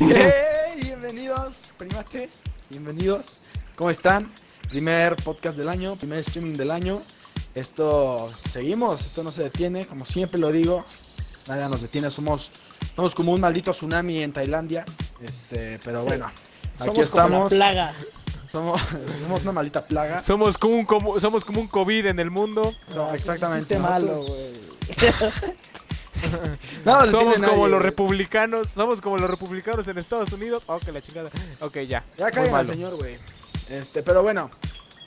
Hey, bienvenidos, primates. Bienvenidos. ¿Cómo están? Primer podcast del año, primer streaming del año. Esto seguimos, esto no se detiene, como siempre lo digo. Nada nos detiene, somos, somos como un maldito tsunami en Tailandia. Este, pero bueno, aquí Somos como la estamos. plaga. Somos, somos una maldita plaga. Somos como un, como- somos como un COVID en el mundo. No, exactamente. Malo, güey. No somos como nadie, los güey. republicanos. Somos como los republicanos en Estados Unidos. Oh, que la chingada. Ok, ya. Ya Muy caen al señor, güey. Este, pero bueno,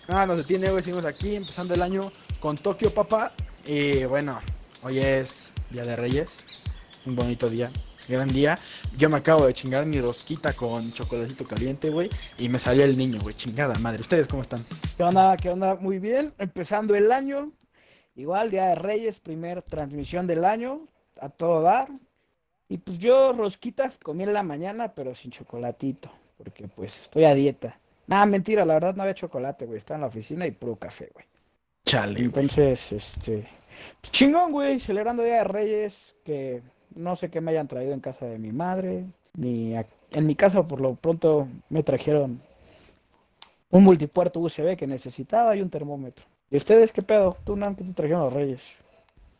nada nos detiene, güey. Seguimos aquí empezando el año con Tokio, papá. Y bueno, hoy es Día de Reyes. Un bonito día, gran día. Yo me acabo de chingar mi rosquita con chocolatito caliente, güey. Y me salió el niño, güey. Chingada madre. ¿Ustedes cómo están? ¿Qué onda? ¿Qué onda? Muy bien. Empezando el año. Igual, Día de Reyes, primer transmisión del año. A todo dar. Y pues yo rosquitas comí en la mañana, pero sin chocolatito. Porque pues estoy a dieta. Nada, mentira, la verdad no había chocolate, güey. Estaba en la oficina y puro café, güey. Chale, güey. Entonces, este. pues, chingón, güey. Celebrando Día de Reyes. Que no sé qué me hayan traído en casa de mi madre. Ni a- en mi casa, por lo pronto, me trajeron un multipuerto USB que necesitaba y un termómetro. ¿Y ustedes qué pedo? ¿Tú, Nan, qué te trajeron los Reyes?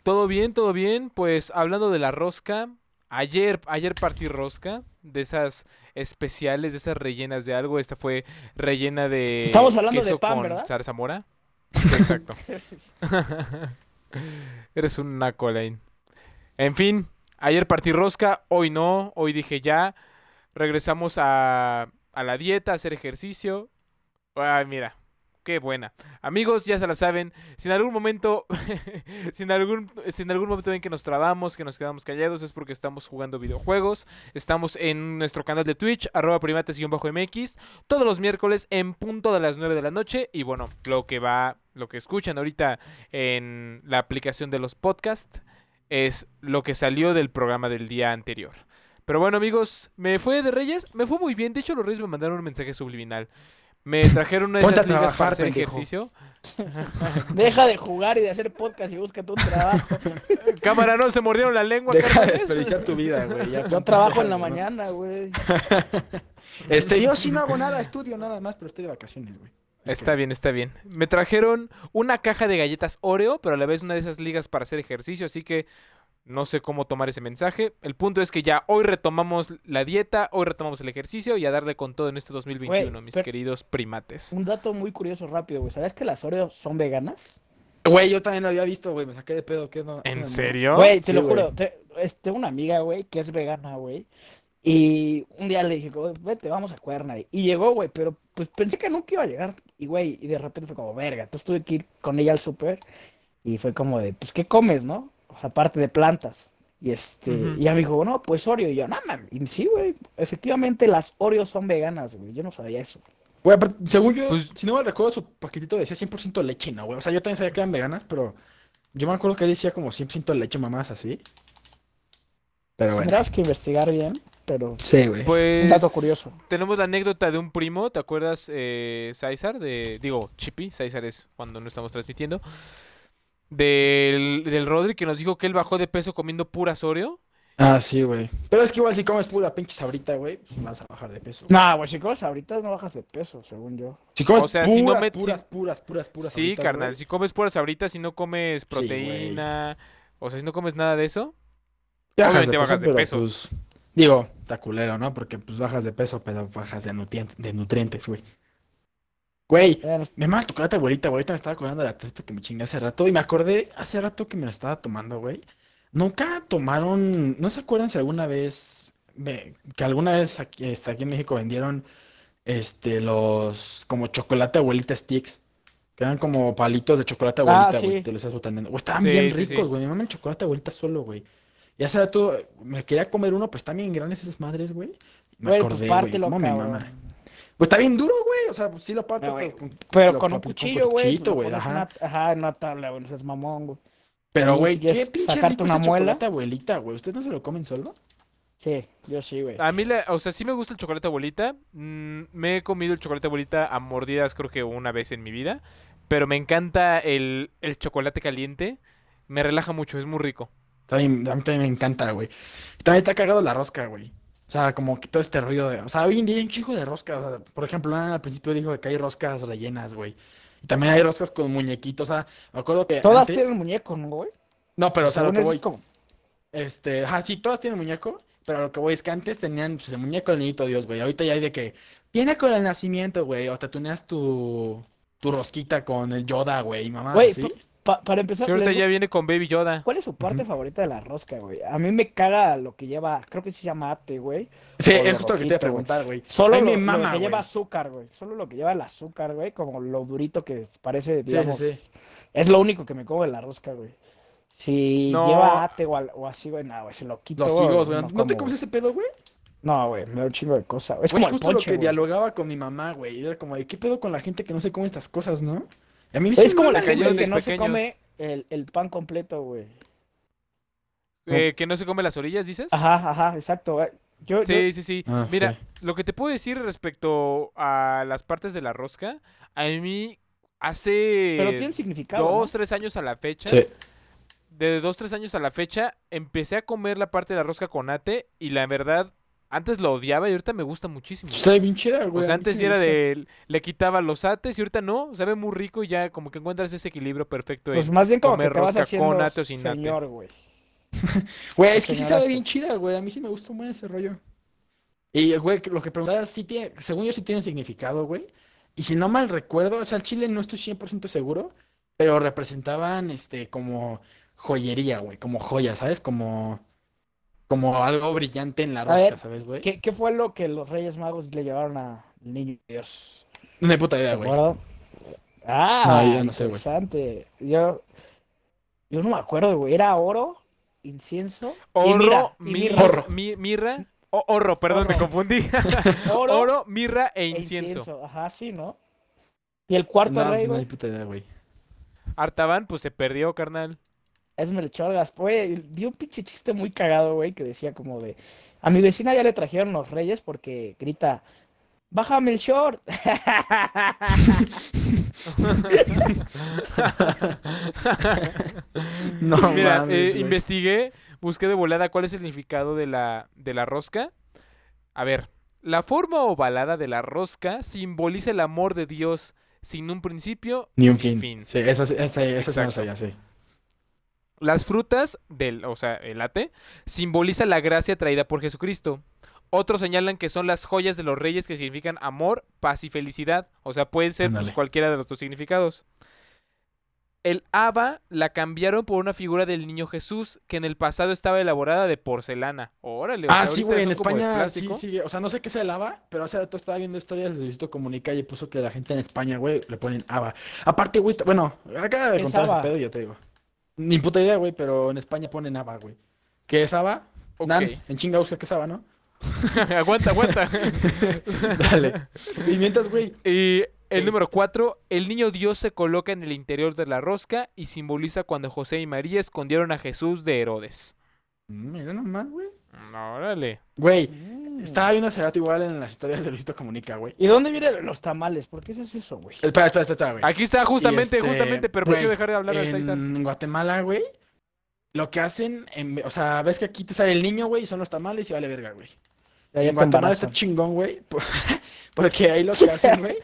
Todo bien, todo bien. Pues hablando de la rosca. Ayer, ayer partí rosca. De esas especiales, de esas rellenas de algo. Esta fue rellena de. Estamos hablando de pan, con ¿verdad? zarzamora. Sí, exacto. Eres un naco. En fin, ayer partí rosca, hoy no, hoy dije ya. Regresamos a, a la dieta, a hacer ejercicio. Ay, mira, qué buena. Amigos, ya se la saben. Si en algún momento, si en algún, si en algún momento ven que nos trabamos, que nos quedamos callados, es porque estamos jugando videojuegos. Estamos en nuestro canal de Twitch, arroba primates-mx, todos los miércoles en punto de las 9 de la noche. Y bueno, lo que va, lo que escuchan ahorita en la aplicación de los podcasts es lo que salió del programa del día anterior. Pero bueno, amigos, me fue de Reyes, me fue muy bien. De hecho, los Reyes me mandaron un mensaje subliminal. Me trajeron una de Ponte esas a ligas para trabajar, hacer pendejo. ejercicio. Deja de jugar y de hacer podcast y búscate un trabajo. Cámara, no se mordieron la lengua. Deja de desperdiciar tu vida, güey. ya Yo ponte trabajo en la algo, ¿no? mañana, güey. Este, yo sí no hago nada, estudio nada más, pero estoy de vacaciones, güey. Está bien, está bien. Me trajeron una caja de galletas Oreo, pero a la vez una de esas ligas para hacer ejercicio, así que no sé cómo tomar ese mensaje. El punto es que ya hoy retomamos la dieta, hoy retomamos el ejercicio y a darle con todo en este 2021, Güey, mis queridos primates. Un dato muy curioso rápido, güey. ¿Sabías que las Oreos son veganas? Güey, yo también lo había visto, güey. Me saqué de pedo. ¿qué no? qué ¿En no? serio? Güey, te Sí, lo güey. juro. te- Tengo una amiga, güey, que es vegana, güey. Y un día le dije, güey, vete, vamos a Cuerna. Y llegó, güey, pero pues pensé que nunca iba a llegar. Y, güey, y de repente fue como, verga. Entonces tuve que ir con ella al súper. Y fue como de, pues, ¿qué comes, no? O sea, aparte de plantas. Y este, y ella me dijo, no, pues Oreo. Y yo, no, mames. Y sí, güey, efectivamente las Oreos son veganas, güey. Yo no sabía eso. Güey, pero según yo, Pues- si no me recuerdo, su paquetito decía 100% leche, ¿no, güey? O sea, yo también sabía que eran veganas, pero yo me acuerdo que decía como 100% leche, mamás así. Pero bueno. Tendrás que investigar bien, pero Sí, güey. un Pues dato curioso. tenemos la anécdota de un primo, ¿te acuerdas, eh, César? De, digo, Chippy, César es cuando no estamos transmitiendo. Del, del Rodri que nos dijo que él bajó de peso comiendo puras Oreo. Ah, sí, güey. Pero es que igual si comes pura pinche sabrita, güey, pues vas a bajar de peso. No, güey, si comes ahorita no bajas de peso, según yo. Si comes O sea, si no puras, me- puras, puras, puras, puras sí, sabritas, carnal, si comes puras ahorita, si no comes proteína, o sea, si no comes nada de eso, bajas obviamente de bajas peso, de pero, peso. pues, digo, está culero, ¿no? Porque pues bajas de peso, pero bajas de, de nutrientes, güey. Güey, Me mama tu chocolate, abuelita, güey. Ahorita me estaba acordando de la testa que me chingué hace rato. Y me acordé hace rato que me la estaba tomando, güey. Nunca tomaron. ¿No se acuerdan si alguna vez. ve- que alguna vez aquí, este, aquí en México vendieron. Este, los. Como chocolate abuelita sticks. Que eran como palitos de chocolate Ah, abuelita, güey. sí. Te los botando. Güey, estaban Sí, bien sí, sí. ricos, güey. Me mama el chocolate abuelita solo, güey. Y hace rato me quería comer uno, pues están bien grandes esas madres, güey. Me Güey, acordé, pues güey. cómo me mama. Pues está bien duro, güey. O sea, pues sí lo parto, No, güey. pero con- Pero lo con un cuchillo, güey. ajá. una- Ajá, en una tabla, güey. No seas mamón, güey. Pero, güey, si qué pinche sacarte rico una muela. chocolate abuelita, güey. ¿Ustedes no se lo comen solo? Sí, yo sí, güey. a mí, la- o sea, sí me gusta el chocolate abuelita. Mm, me he comido el chocolate abuelita a mordidas creo que una vez en mi vida, pero me encanta el, el chocolate caliente. Me relaja mucho, es muy rico. También, a mí también me encanta, güey. También está cagado la rosca, güey. O sea, como que todo este ruido de... O sea, hoy en día hay un chico de roscas. O sea, por ejemplo, al principio dijo que hay roscas rellenas, güey. Y también hay roscas con muñequitos. O sea, me acuerdo que Todas antes- tienen muñeco, ¿no, güey? No, pero o sea, lo que voy... es como- Este, ajá, sí, todas tienen muñeco, pero lo que voy es que antes tenían pues, el muñeco del niñito Dios, güey. Ahorita ya hay de que viene con el nacimiento, güey, o te tuneas tu, tu rosquita con el Yoda, güey, mamá, Güey, ¿sí? Pa- pa- para empezar, Sí, ahorita les- ya viene con Baby Yoda. ¿cuál es su parte favorita de la rosca, güey? A mí me caga lo que lleva, creo que se llama ate, güey. Sí, lo es justo lo que te iba a preguntar, güey. Solo lo, lo que güey. lleva azúcar, güey. Solo lo que lleva el azúcar, güey. Como lo durito que parece, sí, digamos. sí. Es lo único que me como de la rosca, güey. Si No. lleva ate o, o así, güey, nada, güey. Se lo quito. Los higos, güey. no ¿No te comes ese pedo, güey? No, güey, me da un chingo de cosas. Es como el justo lo ponche, que güey. dialogaba con mi mamá, güey. y Era como de, ¿qué pedo con la gente que no se come estas cosas, no? A mí Es como me la gente que no se come el, el pan completo, güey. Eh, que no se come las orillas, dices. Ajá, ajá, exacto. yo- Sí, sí, sí. Ah, Mira, sí. lo que te puedo decir respecto a las partes de la rosca, a mí hace pero tiene significado. dos, ¿no? tres años a la fecha, Sí. de dos, tres años a la fecha, empecé a comer la parte de la rosca con ate y la verdad, antes lo odiaba y ahorita me gusta muchísimo. Sabe bien chida, güey. O sea, antes sí era de, le quitaba los ates y ahorita no, sabe muy rico y ya como que encuentras ese equilibrio perfecto. Pues más bien como que comer te vas haciendo con ate o sin ate. señor, güey. Güey, es que sí sabe que- bien chida, güey. A mí sí me gusta un buen ese rollo. Y, güey, lo que preguntaba, sí tiene, según yo sí tiene un significado, güey. Y si no mal recuerdo, o sea, el chile no estoy 100% seguro, pero representaban, este, como joyería, güey, como joyas, ¿sabes? Como, como algo brillante en la A rosca, ver, ¿sabes, güey? ¿Qué, ¿Qué fue lo que los Reyes Magos le llevaron al niño Dios? No hay puta ¿De idea, güey. acuerdo? Ah, No, yo no sé, güey. interesante. Yo, yo no me acuerdo, güey. Era oro, incienso y Oro, mirra, y mirra, mirra. Horro. mi- mirra, o- horro, perdón, me confundí. Oro, Oro, mirra e e incienso. Ajá, sí, ¿no? Y el cuarto No, rey, no güey, hay puta idea, güey. Artaban, pues se perdió, carnal. Es Melchor. Güey, vi un pinche chiste muy cagado, güey, que decía como de... A mi vecina ya le trajeron los reyes porque grita... ¡Baja Melchor! No Mira, mames, eh, investigué, busqué de volada cuál es el significado de la, de la rosca. A ver, la forma ovalada de la rosca simboliza el amor de Dios sin un principio Ni un fin. Sí, esa, esa, esa, esa sí sabía, sí. Las frutas del, o sea, el ate, simboliza la gracia traída por Jesucristo. Otros señalan que son las joyas de los reyes que significan amor, paz y felicidad. O sea, pueden ser pues, cualquiera de los dos significados. El haba la cambiaron por una figura del niño Jesús que en el pasado estaba elaborada de porcelana. Órale, o Ah, sea, sí, güey, en España sí, sí. O sea, no sé qué se lava, pero hace rato estaba viendo historias de Luisito Comunica y puso que la gente en España, güey, le ponen haba. Aparte, güey, bueno, acaba de ¿Qué es contar ese haba? pedo y yo te digo. Ni puta idea, güey, pero en España ponen haba, güey. ¿Qué es haba? Nan, en chinga busca qué es haba, ¿no? aguanta, aguanta. Dale. Y mientras, güey, Y el Es- número cuatro, el niño Dios se coloca en el interior de la rosca y simboliza cuando José y María escondieron a Jesús de Herodes. mira nomás, güey. No, órale. Güey, Mm. Estaba viendo hace rato igual en las historias de Luisito Comunica, güey. ¿Y dónde vienen los tamales? ¿Por qué haces eso, güey? Espera, espera, espera, güey. Aquí está justamente, este, justamente, pero güey, quiero dejar de hablar de César. En Guatemala, güey, lo que hacen, en- o sea, ves que aquí te sale el niño, güey, y son los tamales y vale verga, güey. Ya En te Guatemala está chingón, güey. por- Porque ahí lo que hacen, güey,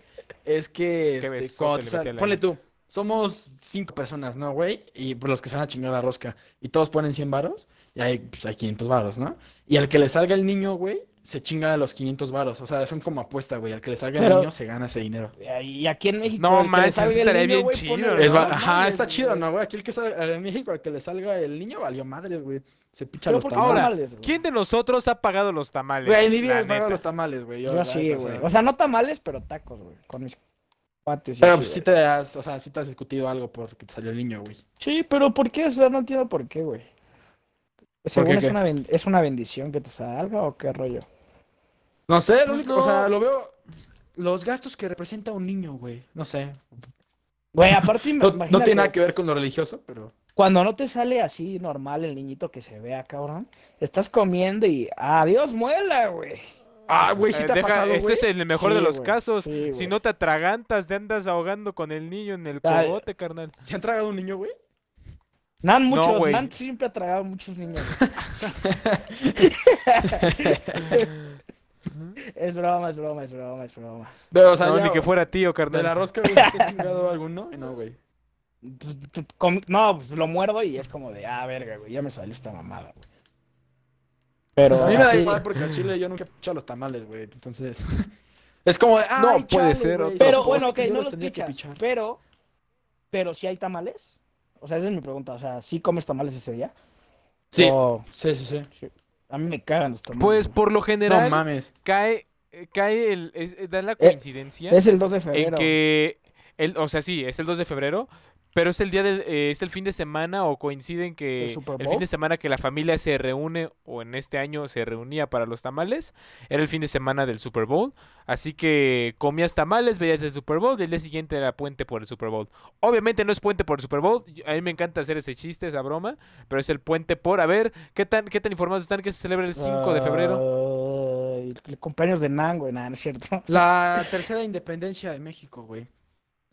es que, Qué este, te al ponle tú, somos cinco personas, ¿no, güey? Y pues, los que se van a chingar la rosca. Y todos ponen 100 varos, y hay, pues, hay 500 varos, ¿no? Y al que le salga el niño, güey, se chinga los 500 varos. O sea, son como apuesta, güey. Al que le salga el niño, se gana ese dinero. Y aquí en México, No manches, estaría bien güey, chido, pone- ¿no? Es va- no Ajá, mames, está chido, güey. ¿no, güey? Aquí el que salga, en México, al que le salga el niño, valió madres, güey. Se picha Pero los ¿por qué tamales. Ahora? ¿quién de nosotros ha pagado los tamales? Güey, ni bien neta. los tamales, güey. Yo, sí, neta, güey. O sea, no tamales, pero tacos, güey. Con mis cuates. y Pero así, pues sí te has, o sea, sí te has discutido algo porque te salió el niño, güey. Sí, pero ¿por qué? O sea, no entiendo por qué, güey. Según qué, es qué? una, es una bendición que te salga o qué rollo. No sé, lo Pues único, o sea, no. lo veo. Los gastos que representa un niño, güey. No sé. Güey, aparte, No, no tiene nada que ver con lo religioso, pero. cuando no te sale así normal el niñito que se vea, cabrón, estás comiendo y adiós muela, güey. Ah, güey, sí Eh, te ha deja- pasado, ese es el mejor de los casos. sí, si no te atragantas, te andas ahogando con el niño en el Ay. cogote, carnal. ¿Se han tragado un niño, güey? Nan muchos, güey. Nan siempre ha tragado muchos niños. es broma, es broma, es broma, es broma. Pero, o sea, no, ya, ni que fuera tío, de carnal. la rosca, güey, ¿te has chingado alguno? Y no, güey. No, pues lo muerdo y es como de, ah, verga, güey, ya me salió esta mamada, güey. Pero Pues a mí me da así- igual porque al chile yo nunca he pichado los tamales, güey. Entonces. Es como de. No, "Ay, puede chale, ser, Pero bueno, ok, no los los tendría que pichas, pichar". pero, pero si hay tamales. O sea, esa es mi pregunta. O sea, ¿sí comes tamales ese día? Sí. O- Sí, sí, sí. A mí me cagan los tamales. Pues por lo No general mames. cae, eh, cae el, es- eh, da la coincidencia es el 2 de en febrero. que, el, o sea, sí, es el 2 de febrero, pero es el día del, eh, es el fin de semana o coincide en que ¿El el fin de semana que la familia se reúne o en este año se reunía para los tamales, era el fin de semana del Super Bowl, así que comías tamales, veías el Super Bowl y el día siguiente era puente por el Super Bowl. Obviamente no es puente por el Super Bowl, a mí me encanta hacer ese chiste, esa broma, pero es el puente por, a ver, ¿qué tan, qué tan informados están que se celebra el 5 de febrero? Ay, el cumpleaños de Nan, güey, nada, no es cierto. La tercera independencia de México, güey.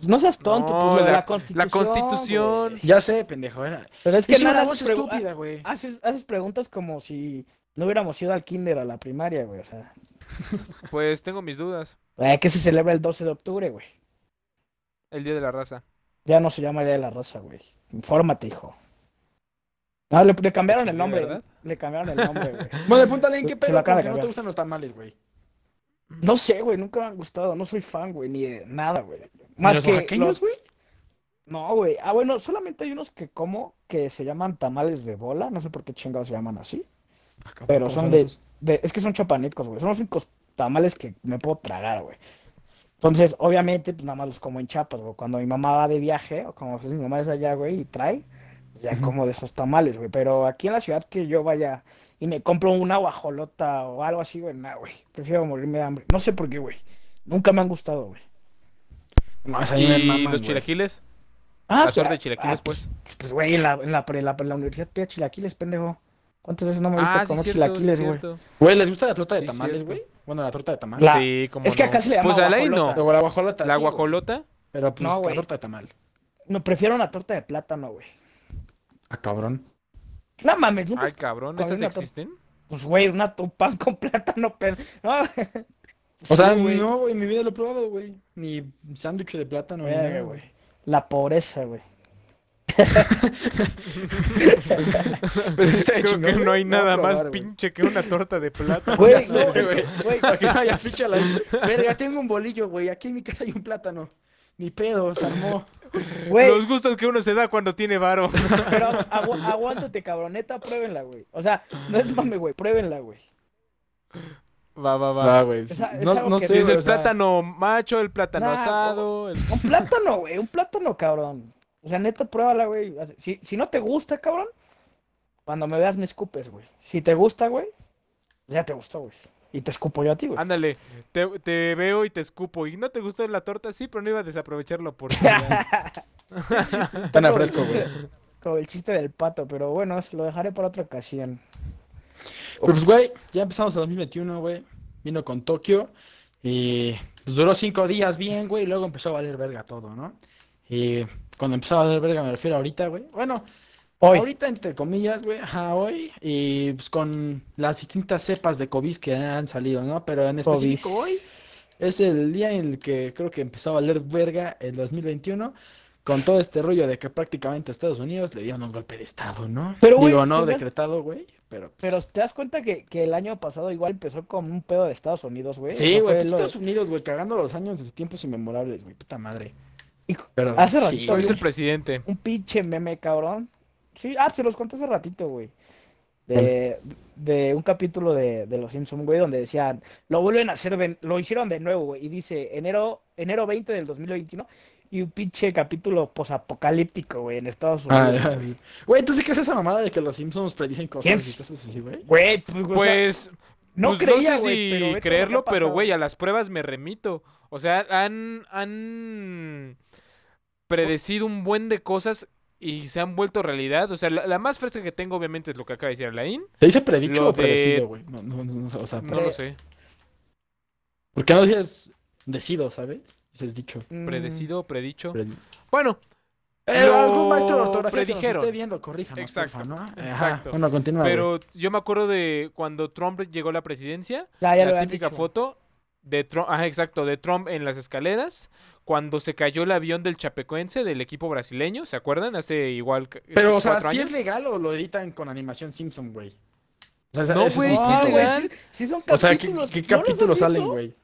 No seas tonto, No, pues lo de la- la, la constitución. Constitución. güey. Ya sé, pendejo. Era. Pero es que Es una nada, voz haces, pregu- estúpida, güey. haces, haces preguntas como si no hubiéramos ido al kinder a la primaria, güey. O sea, Pues tengo mis dudas, eh, que se celebra el 12 de octubre, güey. el Día de la Raza. Ya no se llama Día de la Raza, güey. Infórmate, hijo. No, le, le cambiaron el nombre. ¿verdad? Le cambiaron el nombre, güey. Bueno, pregúntale en qué pedo, porque no te gustan los tamales, güey. No sé, güey, nunca me han gustado. No soy fan, güey, ni de nada, güey. ¿Ni Más los que los- güey? No, güey. Ah, bueno, solamente hay unos que como que se llaman tamales de bola. No sé por qué chingados se llaman así. Pero son de, de- Es que son chapanecos, güey. Son los únicos tamales que me puedo tragar, güey. Entonces, obviamente, pues nada más los como en Chiapas, güey. Cuando mi mamá va de viaje, o como pues, mi mamá es allá, güey, y trae, pues, ya como de esos tamales, güey. Pero aquí en la ciudad que yo vaya y me compro una guajolota o algo así, güey, nada, güey. Prefiero morirme de hambre. No sé por qué, güey. Nunca me han gustado, güey. No, a mí me ¿Y maman, los chilaquiles? Ah, La torta de ah, chilaquiles, ah, pues. Pues, güey, en la, en la, en la, en la universidad pide chilaquiles, pendejo. ¿Cuántas veces no me viste Ah, sí, comer cierto, chilaquiles, güey? ¿les gusta la torta de Sí, tamales, güey? Bueno, la torta de tamales. La- Sí, como es que no. acá se le llama Pues a la ahí no. la guajolota. La guajolota. Pero pues No, la torta de tamal. No, prefiero una torta de plátano, güey. Ah, cabrón. No mames, nunca. Ay, cabrón, ¿esas existen? Pues, güey, una un pan con plátano, pero. No, O sea, Sí, no, güey, en mi vida lo he probado, güey. Ni sándwich de plátano, ni nada, güey. La pobreza, güey. Pero sí Creo chingón, que no hay Lo voy a nada más probar, güey. pinche que una torta de plátano. Güey, Ya no, sé, es que- güey. güey, Para que no haya ficha la Verga, tengo un bolillo, güey. Aquí en mi casa hay un plátano. Ni pedo, se armó. güey, Los gustos que uno se da cuando tiene varo. pero agu- aguántate, cabroneta, pruébenla, güey. O sea, no es mame, güey, pruébenla, güey. Va, va, va. Ah, güey. Es No, no sé, güey, el o sea, plátano macho, el plátano Nah, asado. el- Un plátano, güey, un plátano, cabrón. O sea, neta, pruébala, güey. Si, si no te gusta, cabrón, cuando me veas me escupes, güey. Si te gusta, güey, ya te gustó, güey. Y te escupo yo a ti, güey. Ándale, te, te veo y te escupo. ¿Y no te gustó la torta? Sí, pero no iba a desaprovechar la oportunidad. Tan el fresco, güey. Como el chiste del pato, pero bueno, eso lo dejaré para otra ocasión. Pero pues, güey, ya empezamos el 2021, güey. Vino con Tokio. Y pues duró cinco días bien, güey. Y luego empezó a valer verga todo, ¿no? Y cuando empezó a valer verga me refiero a ahorita, güey. Bueno, Hoy, ahorita entre comillas, güey. Ajá, hoy. Y pues con las distintas cepas de COVID que han salido, ¿no? Pero en específico COVID. hoy es el día en el que creo que empezó a valer verga el 2021. Con todo este rollo de que prácticamente a Estados Unidos le dieron un golpe de estado, ¿no? Pero, güey, Digo, no decretado, güey. Pero, pues, pero ¿te das cuenta que, que el año pasado igual empezó con un pedo de Estados Unidos, güey? Sí, güey, lo de- Estados Unidos, güey, cagando los años desde tiempos inmemorables, güey, puta madre. Hijo, Pero, hace sí, ratito Soy vi el presidente. un pinche meme, cabrón. Sí, ah, te los conté hace ratito, güey. De, de un capítulo de, de Los Simpsons, güey, donde decían, lo vuelven a hacer, de- lo hicieron de nuevo, güey. Y dice, enero, enero 20 del 2021, y un pinche capítulo posapocalíptico, güey, en Estados Ah, Unidos. ya, sí. Güey, ¿tú sí crees esa mamada de que los Simpsons predicen cosas ¿Quién? y cosas así, güey? Güey, pues, o sea, Pues, no pues, creía, no sé güey, si pero creerlo, pero güey, a las pruebas me remito. O sea, han, han predecido un buen de cosas y se han vuelto realidad. O sea, la, la más fresca que tengo, obviamente, es lo que acaba de decir Alain. ¿Te dice predicho Lo o de- predecido, güey? No, no, no, no, o sea, No lo sé. ¿por qué no dices decido, sabes? Dices dicho. mm, Predecido, predicho. Predi- Bueno, Eh, Lo algún maestro de ortografía que nos esté viendo, corríjanos, Exacto, porfa, ¿no? Ajá. exacto. Bueno, continúa, güey. Pero yo me acuerdo de cuando Trump llegó a la presidencia, Ya, ya lo la típica dicho. foto de Trump, ajá, exacto, de Trump en las escaleras, cuando se cayó el avión del Chapecoense del equipo brasileño, ¿se acuerdan? Hace igual Pero, o sea, cuatro ¿sí años. es legal o lo editan con animación Simpson, güey? O sea, No, es güey, sí es güey, sí, sí son O sea, ¿qué, capítulos. qué ¿no los has capítulos salen, güey?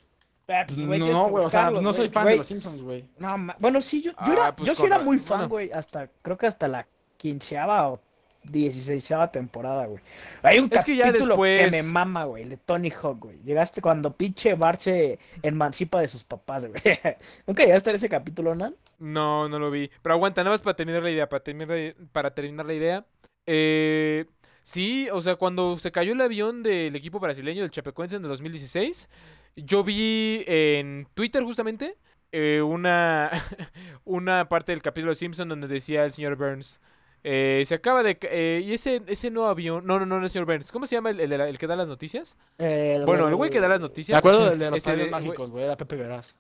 Ah, pues, güey, No, güey, o sea, no soy fan Güey, de los Simpsons, güey. No, ma- bueno, sí, yo, yo, Ah, era, pues yo sí era ra- muy fan, bueno. güey, hasta, creo que hasta la quinceava o dieciséisava temporada, güey. Hay un Es que ya capítulo que después- me mama, güey, de Tony Hawk, güey. Llegaste cuando pinche Bart se emancipa de sus papás, güey. ¿Nunca llegaste a ese capítulo, Nan? No, no lo vi. Pero aguanta, nada más para terminar la idea, para terminar, para terminar la idea. Eh, sí, o sea, cuando se cayó el avión del equipo brasileño del Chapecoense en el 2016, yo vi en Twitter justamente eh, una, una parte del capítulo de Simpson donde decía el señor Burns. eh, se acaba de... eh, y ese, ese nuevo avión... No, no, no, no, el señor Burns. ¿Cómo se llama el, que da las noticias? El- Bueno, el güey que da las Me noticias. acuerdo del de los padres mágicos, güey, era Pepe Verás.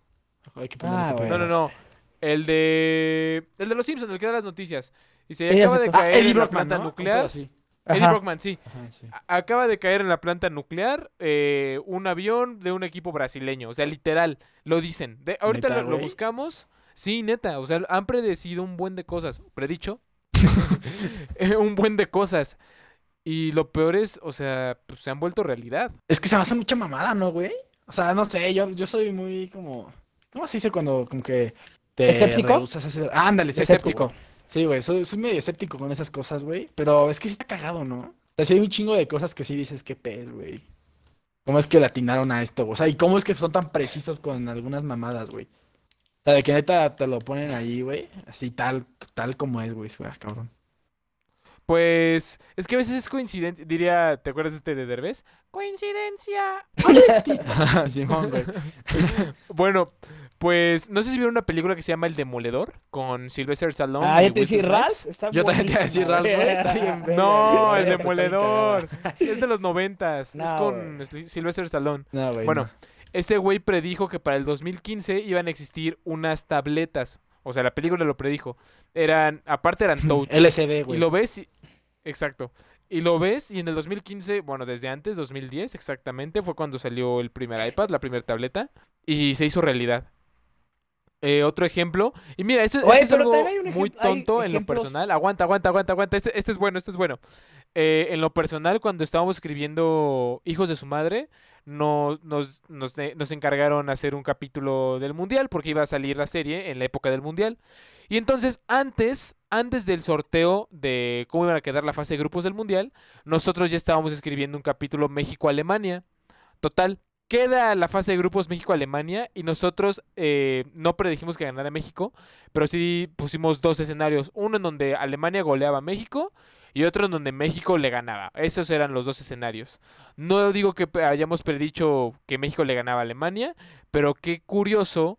Hay que ponerle Ah, Pepe. No, no, no. El de... El de los Simpsons, el que da las noticias. Y se acaba de. Ah, caer Eddie en la Brockman, planta ¿no? Nuclear. así. Eddie Ajá. Brockman, sí. Ajá, sí. A- Acaba de caer en la planta nuclear eh, un avión de un equipo brasileño. O sea, literal, lo dicen. De, ahorita ¿Neta, lo, buscamos. Sí, neta. O sea, han predecido un buen de cosas. Predicho. Un buen de cosas. Y lo peor es, o sea, pues, se han vuelto realidad. Es que se me hace mucha mamada, ¿no, güey? O sea, no sé, yo, yo soy muy como... ¿Cómo se dice cuando como que te ¿Escéptico? rehusas a hacer... Ah, ándale, Escéptico. escéptico. Sí, güey, soy, soy medio escéptico con esas cosas, güey. Pero es que sí está cagado, ¿no? O sea, sí hay un chingo de cosas que sí dices, qué pez, güey. ¿Cómo es que le atinaron a esto? O sea, ¿y cómo es que son tan precisos con algunas mamadas, güey? O sea, de que neta te lo ponen ahí, güey. Así tal, tal como es, güey. Cabrón. Pues es que a veces es coincidencia. Diría, ¿te acuerdas este de Derbez? Coincidencia. Simón, güey. Bueno, pues no sé si vieron una película que se llama El Demoledor con Sylvester Stallone. Ah, y ya te decía. Ralph. Está Yo también te iba a decir Ralph, No, güey, el Demoledor. Es de los noventas. es No, con Sylvester Stallone. No. Bueno, no. ese güey predijo que para el 2015 iban a existir unas tabletas. O sea, la película lo predijo. Eran, aparte eran touch. LCD, y güey. lo ves y... Exacto. Y lo ves y en el 2015, bueno, desde antes, 2010 exactamente, fue cuando salió el primer iPad, la primera tableta, y se hizo realidad. Eh, otro ejemplo, y mira, esto, Oye, esto es algo muy tonto en lo personal. Aguanta, aguanta, aguanta, aguanta. Este, este es bueno, este es bueno. Eh, en lo personal, cuando estábamos escribiendo Hijos de su Madre, no- nos, nos, eh, nos encargaron hacer un capítulo del Mundial, porque iba a salir la serie en la época del Mundial. Y entonces, antes, antes del sorteo de cómo iban a quedar la fase de grupos del Mundial, nosotros ya estábamos escribiendo un capítulo México-Alemania. Total, queda la fase de grupos México-Alemania y nosotros eh, no predijimos que ganara México, pero sí pusimos dos escenarios. Uno en donde Alemania goleaba a México y otro en donde México le ganaba. Esos eran los dos escenarios. No digo que hayamos predicho que México le ganaba a Alemania, pero qué curioso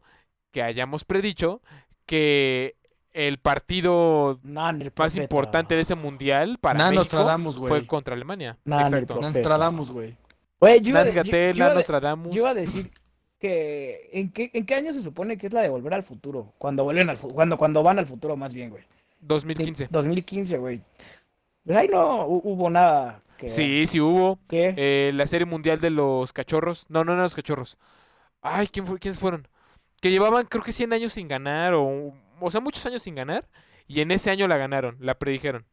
que hayamos predicho que el partido el más profeta. importante de ese mundial para Nah, México fue contra Alemania. Nah, Exacto. Nostradamus, güey. Güey, yo, iba Nat yo- yo Nostradamus. yo iba a decir que ¿en qué, ¿en qué año se supone que es la de volver al futuro? Cuando vuelven al cuando cuando van al futuro más bien, güey. 2015. 2015, güey. Pues ahí no hu- hubo nada que Sí, sí hubo. ¿Qué? Eh, la serie mundial de los cachorros. No, no eran los cachorros. Ay, ¿quién fue, ¿quiénes fueron? Que llevaban creo que 100 años sin ganar o... O sea, muchos años sin ganar. Y en ese año la ganaron, la predijeron.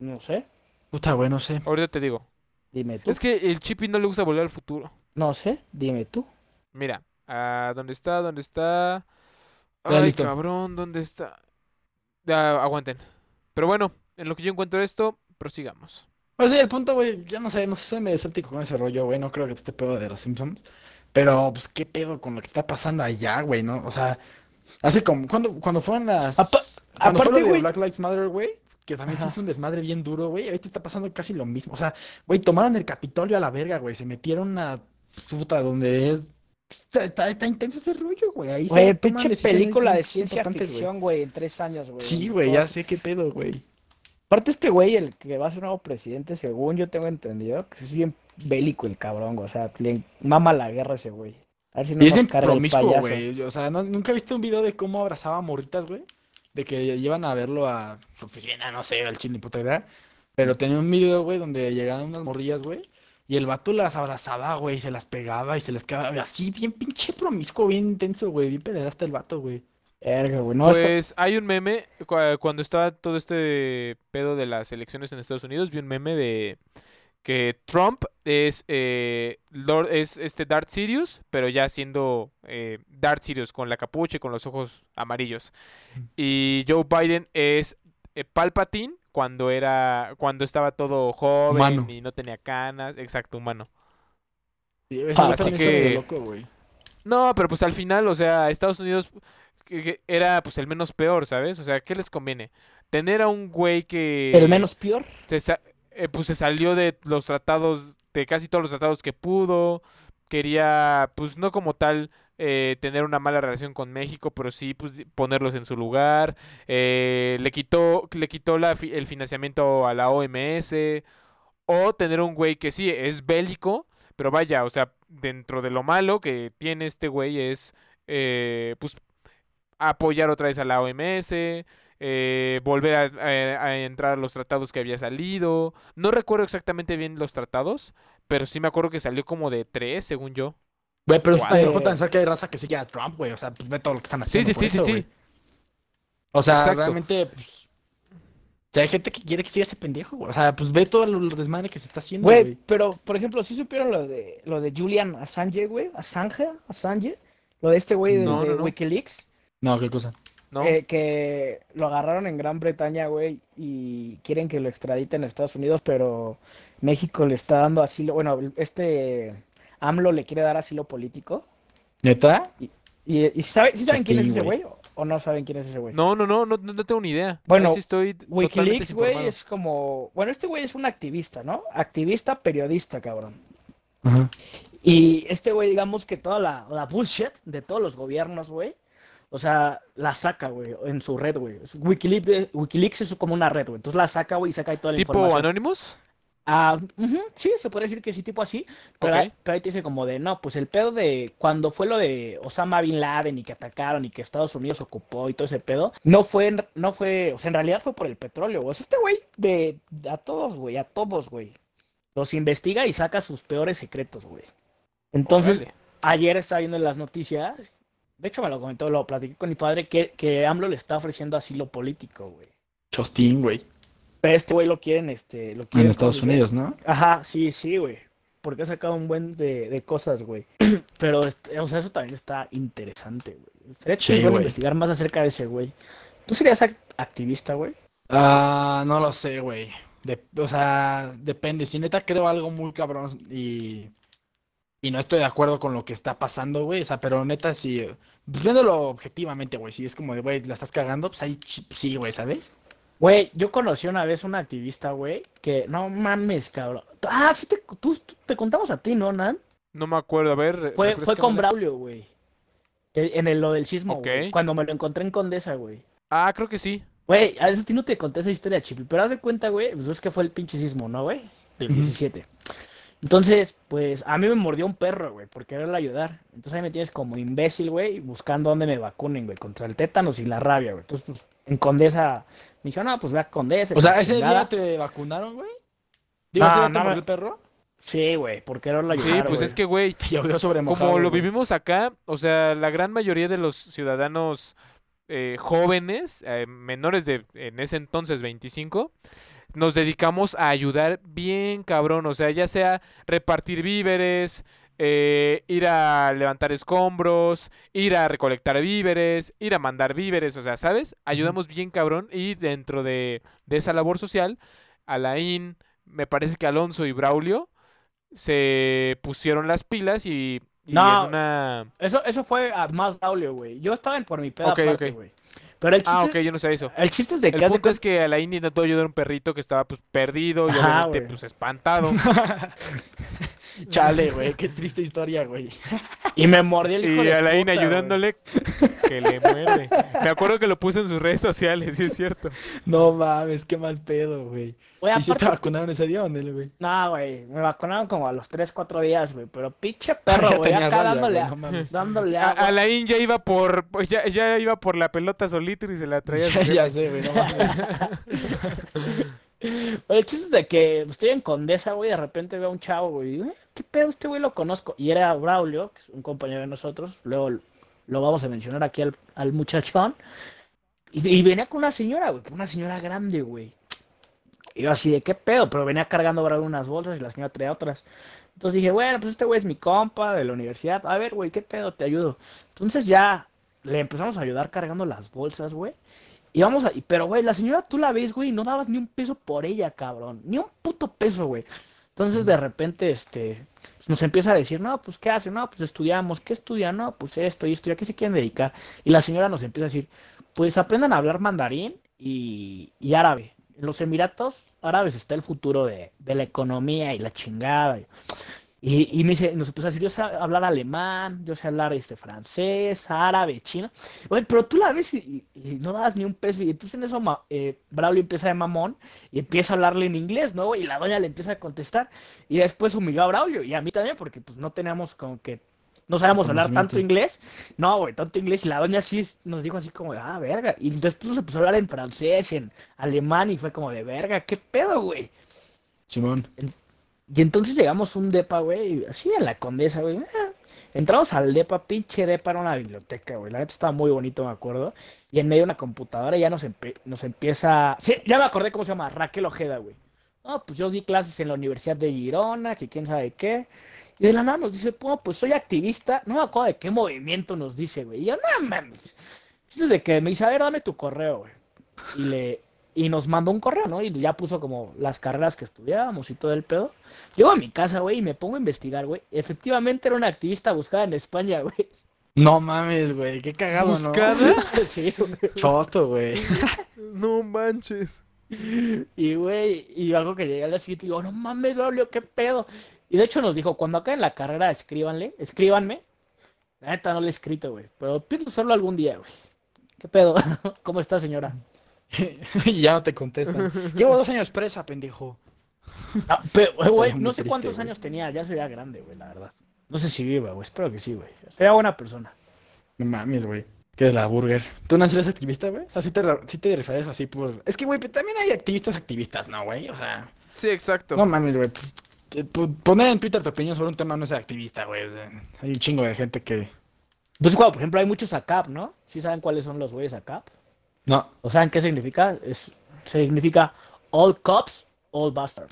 No sé. Puta, güey, no sé. Ahorita te digo. Dime tú. Es que el Chippy no le gusta volver al futuro. No sé. Dime tú. Mira, ah, ¿dónde está? ¿Dónde está? Ya, Ay, listo. cabrón, ¿dónde está? Ah, aguanten. Pero bueno, en lo que yo encuentro esto, prosigamos. Pues sí, el punto, güey, ya no sé, no sé, soy medio escéptico con ese rollo, güey, no creo que este pedo de los Simpsons. Pero, pues, qué pedo con lo que está pasando allá, güey, ¿no? O sea, hace como, cuando, cuando fueron las... Apa- cuando fue aparte, lo de güey- Black Lives Matter, güey, que también se hizo un desmadre bien duro, güey, ahorita está pasando casi lo mismo. O sea, güey, tomaron el Capitolio a la verga, güey, se metieron a puta donde es... Está, está, está intenso ese rollo, güey, ahí se Güey, pinche película de ciencia ficción, güey, en tres años, güey. Sí, güey, ya sé qué pedo, güey. Aparte este güey, el que va a ser nuevo presidente, según yo tengo entendido, que es bien bélico el cabrón, güey. O sea, le mama la guerra ese güey. A ver si no Y es promiscuo, güey. O sea, ¿no- ¿nunca viste un video de cómo abrazaba morritas, güey? De que llevan a verlo a su oficina, no sé, al chile, puta idea. Pero tenía un video, güey, donde llegaban unas morrillas, güey. Y el vato las abrazaba, güey, y se las pegaba y se les quedaba así, bien pinche promiscuo, bien intenso, güey. Bien pederasta el vato, güey. Verga, güey. No, eso- Pues hay un meme, cua- cuando estaba todo este pedo de las elecciones en Estados Unidos, vi un meme de que Trump es, eh, Lord, es este Darth Sirius, pero ya siendo eh, Darth Sirius con la capucha y con los ojos amarillos. Y Joe Biden es eh, Palpatine cuando era cuando estaba todo joven Humano. y no tenía canas, exacto, humano. Sí, Ah, así que- loco, güey. No, pero pues al final, o sea, Estados Unidos era pues el menos peor, ¿sabes? O sea, ¿qué les conviene? Tener a un güey que el menos peor. se, sa- eh, pues se salió de los tratados, de casi todos los tratados que pudo, quería pues no como tal eh, tener una mala relación con México, pero sí pues ponerlos en su lugar, eh, le quitó, le quitó la el financiamiento a la OMS, o tener un güey que sí es bélico, pero vaya, o sea, dentro de lo malo que tiene este güey es eh, pues apoyar otra vez a la OMS, eh, volver a, a- a entrar a los tratados que había salido. No recuerdo exactamente bien los tratados, pero sí me acuerdo que salió como de tres, según yo. Güey, pero está loco pensar que hay raza que sigue a Trump, güey. O sea, pues ve todo lo que están Sí, haciendo. sí, sí, sí, eso, sí. güey. O sea, Exacto. realmente, pues. O sea, hay gente que quiere que siga ese pendejo, güey. O sea, pues ve todo lo, lo desmadre que se está haciendo, Güey, güey. pero, por ejemplo, ¿sí supieron lo de lo de Julian Assange, güey? Assange, Assange. Lo de este güey de, No, de no, no. Wikileaks. No, qué cosa. ¿No? eh, que lo agarraron en Gran Bretaña, güey, y quieren que lo extraditen a Estados Unidos, pero México le está dando asilo. Bueno, este AMLO le quiere dar asilo político. ¿Neta? Y, y sabe, ¿sí saben quién es ese güey. ¿O no saben quién es ese güey? no, no, no, no, no tengo ni idea. Bueno, sí estoy Wikileaks, güey, es como. Bueno, este güey es un activista, ¿no? Activista, periodista, cabrón. Ajá. Y este güey, digamos que toda la, la bullshit de todos los gobiernos, güey, o sea, la saca, güey, en su red, güey. Wikileaks, Wikileaks es como una red, güey. Entonces la saca, güey, y saca ahí toda la ¿Tipo información. Anonymous? Ah, sí, se puede decir que sí, tipo así. Pero, ahí, pero ahí te dice como de, no, pues el pedo de cuando fue lo de Osama Bin Laden y que atacaron y que Estados Unidos ocupó y todo ese pedo, no fue, no fue, o sea, en realidad fue por el petróleo, güey. O sea, este güey de, a todos, güey, a todos, güey. Los investiga y saca sus peores secretos, güey. Entonces, Órale. ayer estaba viendo en las noticias, de hecho me lo comentó, lo platiqué con mi padre, que, que AMLO le está ofreciendo asilo político, güey. Chostín, güey. Pero este güey lo quieren, este, lo En quieren Estados ¿cómo se dice? Unidos, ¿no? Ajá, sí, sí, güey. Porque ha sacado un buen de, de cosas, güey. Pero, este, o sea, eso también está interesante, güey. Sería Sí, investigar más acerca de ese güey. ¿Tú serías act- activista, güey? Ah, no lo sé, güey. O sea, depende. Si neta creo algo muy cabrón y, y no estoy de acuerdo con lo que está pasando, güey. O sea, pero neta, si viéndolo objetivamente, güey, si es como de, güey, la estás cagando, pues ahí ch- sí, güey, ¿sabes? Güey, yo conocí una vez una activista, güey, que no mames, cabrón. Ah, sí, te, tú, te contamos a ti, ¿no, Nan? No me acuerdo, a ver. Fue, fue con. Braulio, güey. En el, lo del sismo, Ok. güey. Cuando me lo encontré en Condesa, güey. Ah, creo que sí. Güey, a ti no te conté esa historia, Chipi, pero haz de cuenta, güey, pues es que fue el pinche sismo, ¿no, güey? Del Ujú. 17. Entonces, pues a mí me mordió un perro, güey, por quererle ayudar. Entonces ahí me tienes como imbécil, güey, buscando dónde me vacunen, güey, contra el tétanos y la rabia, güey. Entonces, pues, en Condesa, me dijo, no, pues ve a Condesa. O sea, ese chingada". día te vacunaron, güey. Digo, No, ese día te mordió el perro. Sí, güey, por quererle Sí, ayudar, pues güey. es que, güey, Te llovió sobre mojado. como lo vivimos acá, o sea, la gran mayoría de los ciudadanos eh, jóvenes, eh, menores de en ese entonces 25, nos dedicamos a ayudar bien cabrón, o sea, ya sea repartir víveres, eh, ir a levantar escombros, ir a recolectar víveres, ir a mandar víveres, o sea, ¿sabes? Ayudamos bien cabrón y dentro de, de esa labor social, Alain, me parece que Alonso y Braulio se pusieron las pilas y, y No. en una... Eso, eso fue a más Braulio, güey. Yo estaba en por mi aparte, ok. Güey. Pero el chiste, Ah, ok, yo no sé eso. el chiste es de que El punto es que Alain intentó ayudar a un perrito que estaba pues perdido y Ajá, obviamente pues espantado. Chale, güey, qué triste historia, güey. Y me mordió el hijo Y de Alain puta, ayudándole que le muerde. Me acuerdo que lo puso en sus redes sociales, sí es cierto. No mames, qué mal pedo, güey. Güey, ¿Y si te vacunaron ese día o no, güey? no, güey, me vacunaron como a los 3, 4 días, güey, pero pinche perro, Ya güey, acá rabia, dándole, güey, a- no mames. dándole A- agua. Alain ya iba por pues ya, ya iba por la pelota solito y se la traía a su Ya, ya sé, güey, no mames. Pero el chiste es de que estoy en Condesa, güey, de repente veo a un chavo, güey, "Eh, ¿qué pedo? Este güey lo conozco. Y era Braulio, que es un compañero de nosotros, luego lo vamos a mencionar aquí al, al muchachón. Y, y venía con una señora, güey, una señora grande, güey. Y yo así de qué pedo, pero venía cargando Braulio unas bolsas y la señora traía otras. Entonces dije, bueno, pues este güey es mi compa de la universidad. A ver, güey, qué pedo, te ayudo. Entonces ya le empezamos a ayudar cargando las bolsas, güey. Y vamos a. Pero, güey, la señora tú la ves, güey, y no dabas ni un peso por ella, cabrón. Ni un puto peso, güey. Entonces, de repente, este. Nos empieza a decir, no, pues, ¿qué hace? No, pues estudiamos. ¿Qué estudia? No, pues esto y esto. ¿Y a qué se quieren dedicar? Y la señora nos empieza a decir, pues aprendan a hablar mandarín y, y árabe. En los Emiratos Árabes está el futuro de, de la economía y la chingada. Y, y me dice, nos empieza a decir, yo sé hablar alemán, yo sé hablar este, francés, árabe, chino. Güey, pero tú la ves y, no das ni un peso. Y entonces en eso eh, Braulio empieza de mamón y empieza a hablarle en inglés, ¿no? Y la doña le empieza a contestar. Y después humilló a Braulio y a mí también, porque pues no teníamos como que. No sabíamos hablar tanto inglés. No, güey, tanto inglés. Y la doña sí nos dijo así como de, ah, verga. Y después se empezó a hablar en francés y en alemán y fue como de, verga, ¿qué pedo, güey? Simón. Y entonces llegamos a un depa, güey, así en la condesa, güey. ah, Entramos al depa, pinche depa, era una biblioteca, güey. La neta estaba muy bonito, me acuerdo. Y en medio de una computadora ya nos, empe- nos empieza. Sí, ya me acordé cómo se llama, Raquel Ojeda, güey. No, pues yo di clases en la Universidad de Girona, que quién sabe qué. Y de la nada nos dice, "Oh, pues soy activista. No me acuerdo de qué movimiento nos dice, güey. Y yo, no mames. Entonces de que me dice, a ver, dame tu correo, güey. Y le. Y nos mandó un correo, ¿no? Y ya puso como las carreras que estudiábamos y todo el pedo. Llego a mi casa, güey, y me pongo a investigar, güey. Efectivamente era una activista buscada en España, güey. No mames, güey, qué cagado, ¿Buscada? Sí, güey. Choto, güey. No manches. Y, güey, y algo que llegué al día siguiente y digo, no mames, Braulio, qué pedo. Y de hecho nos dijo, cuando acaben la carrera, escríbanle, escríbanme. La neta no le he escrito, güey. Pero pienso hacerlo algún día, güey. ¿Qué pedo? ¿Cómo está, señora? y ya no te contestan. Llevo dos años presa, pendejo. Ah, pero, güey, no sé triste, cuántos años tenía, ya se veía grande, güey, la verdad. No sé si viva, güey, espero que sí, güey. Sería buena persona. No mames, güey. Que es la burger. ¿Tú no eres activista, güey? O sea, sí te, sí te refieres así por... Es que, güey, pero también hay activistas activistas, ¿no, güey? O sea... Sí, exacto. No mames, güey. Poner en Twitter tu opinión sobre un tema no es activista, güey. O sea, hay un chingo de gente que... Pues, cuando, por ejemplo, hay muchos ACAP, ¿no? ¿Sí saben cuáles son los güeyes ACAP? No. ¿O saben qué significa? Es, significa All Cops, All Bastard.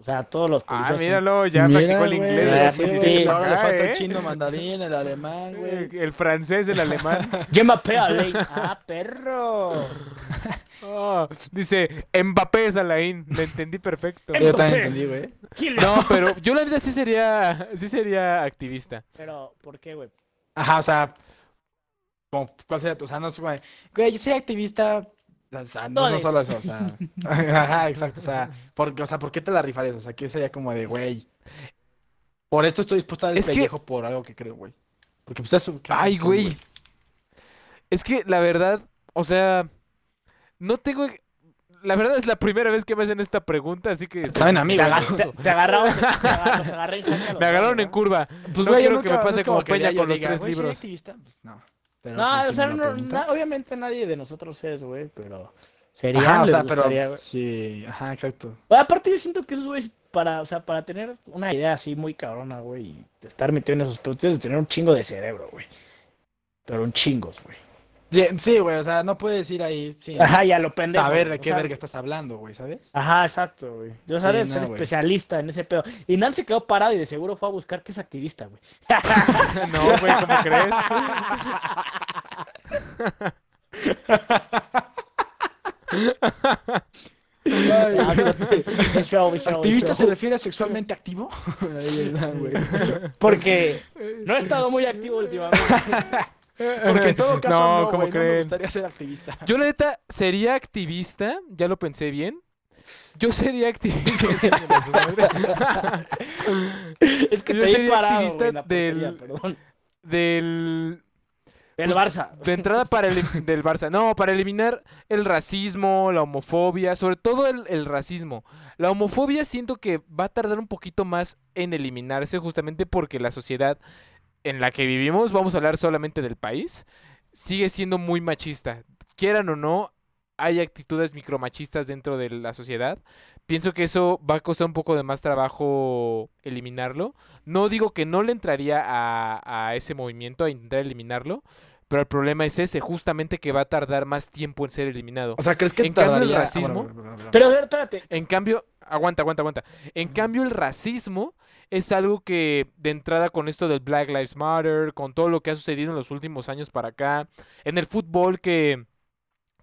O sea, todos los ah, policías. son- míralo, ya Mira, practicó el güey, inglés. sí, sí, sí. Ahora le falta ¿eh? el chino, mandarín, el alemán, güey. El francés, el alemán. Je m'appelle. Ah, perro. Oh, dice, Mbappé es Alain. Le entendí perfecto. Yo también entendí, güey. ¿Quién le- No, pero yo la verdad sí sería, sí sería activista. Pero, ¿por qué, güey? Ajá, o sea... como, ¿Cuál sería tu? O sea, no. Güey, yo soy activista... O sea, no, no solo eso, o sea... Ajá, exacto, o sea... Porque, o sea, ¿por qué te la rifarías? O sea, ¿qué sería como de, güey... Por esto estoy dispuesto a dar el Es que- pellejo por algo que creo, güey. Porque pues eso... ¿qué- Ay, es, güey. Es que la verdad, o sea, no tengo... La verdad es la primera vez que me hacen esta pregunta, así que Saben a mí, Te, güey. agar- te- te agarraron. te agar- los agarré en jaque a los me agarraron en curva. Pues, No güey, quiero que me nunca- pase no es como que Peña con los diga, tres "Güey, soy libros". activista", Pues no. Pero, No, pues, o si sea, no- na- obviamente nadie de nosotros es, güey, pero sería, Ajá, o sea, pero sí, ajá, exacto. Güey, aparte yo siento que esos güeyes para, o sea, para tener una idea así muy cabrona, güey, y de estar metido en esos tienes que tener un chingo de cerebro, güey. Pero un chingos, güey. Sí, güey, o sea, no puedes ir ahí sin Ajá, ya lo pendejo. saber de o qué sea, verga estás hablando, güey, ¿sabes? Ajá, exacto, güey. Yo Sí, sabes no, ser especialista en ese pedo. Y Nan se quedó parado y de seguro fue a buscar que es activista, güey. No, güey, ¿cómo crees? Es show, es show, es ¿Activista se refiere a sexualmente activo? Porque no he estado muy activo últimamente. Porque en todo caso No, no, ¿cómo no me gustaría ser activista. Yo la neta sería activista, ya lo pensé bien, yo sería activista. Es que Yo te he sería parado, activista portería, del- perdón. del El Pues, Barça. De entrada para elim- del Barça. No, para eliminar el racismo, la homofobia, sobre todo el, el racismo. La homofobia siento que va a tardar un poquito más en eliminarse justamente porque la sociedad en la que vivimos, vamos a hablar solamente del país, sigue siendo muy machista. Quieran o no, hay actitudes micromachistas dentro de la sociedad. Pienso que eso va a costar un poco de más trabajo eliminarlo. No digo que no le entraría a, a ese movimiento, a intentar eliminarlo, pero el problema es ese, justamente que va a tardar más tiempo en ser eliminado. O sea, ¿crees que En cambio, el tardaría? Ah, racismo- bueno, bueno, bueno, bueno. Pero a ver, espérate. En cambio, aguanta, aguanta, aguanta. En cambio, el racismo es algo que de entrada con esto del Black Lives Matter, con todo lo que ha sucedido en los últimos años para acá, en el fútbol que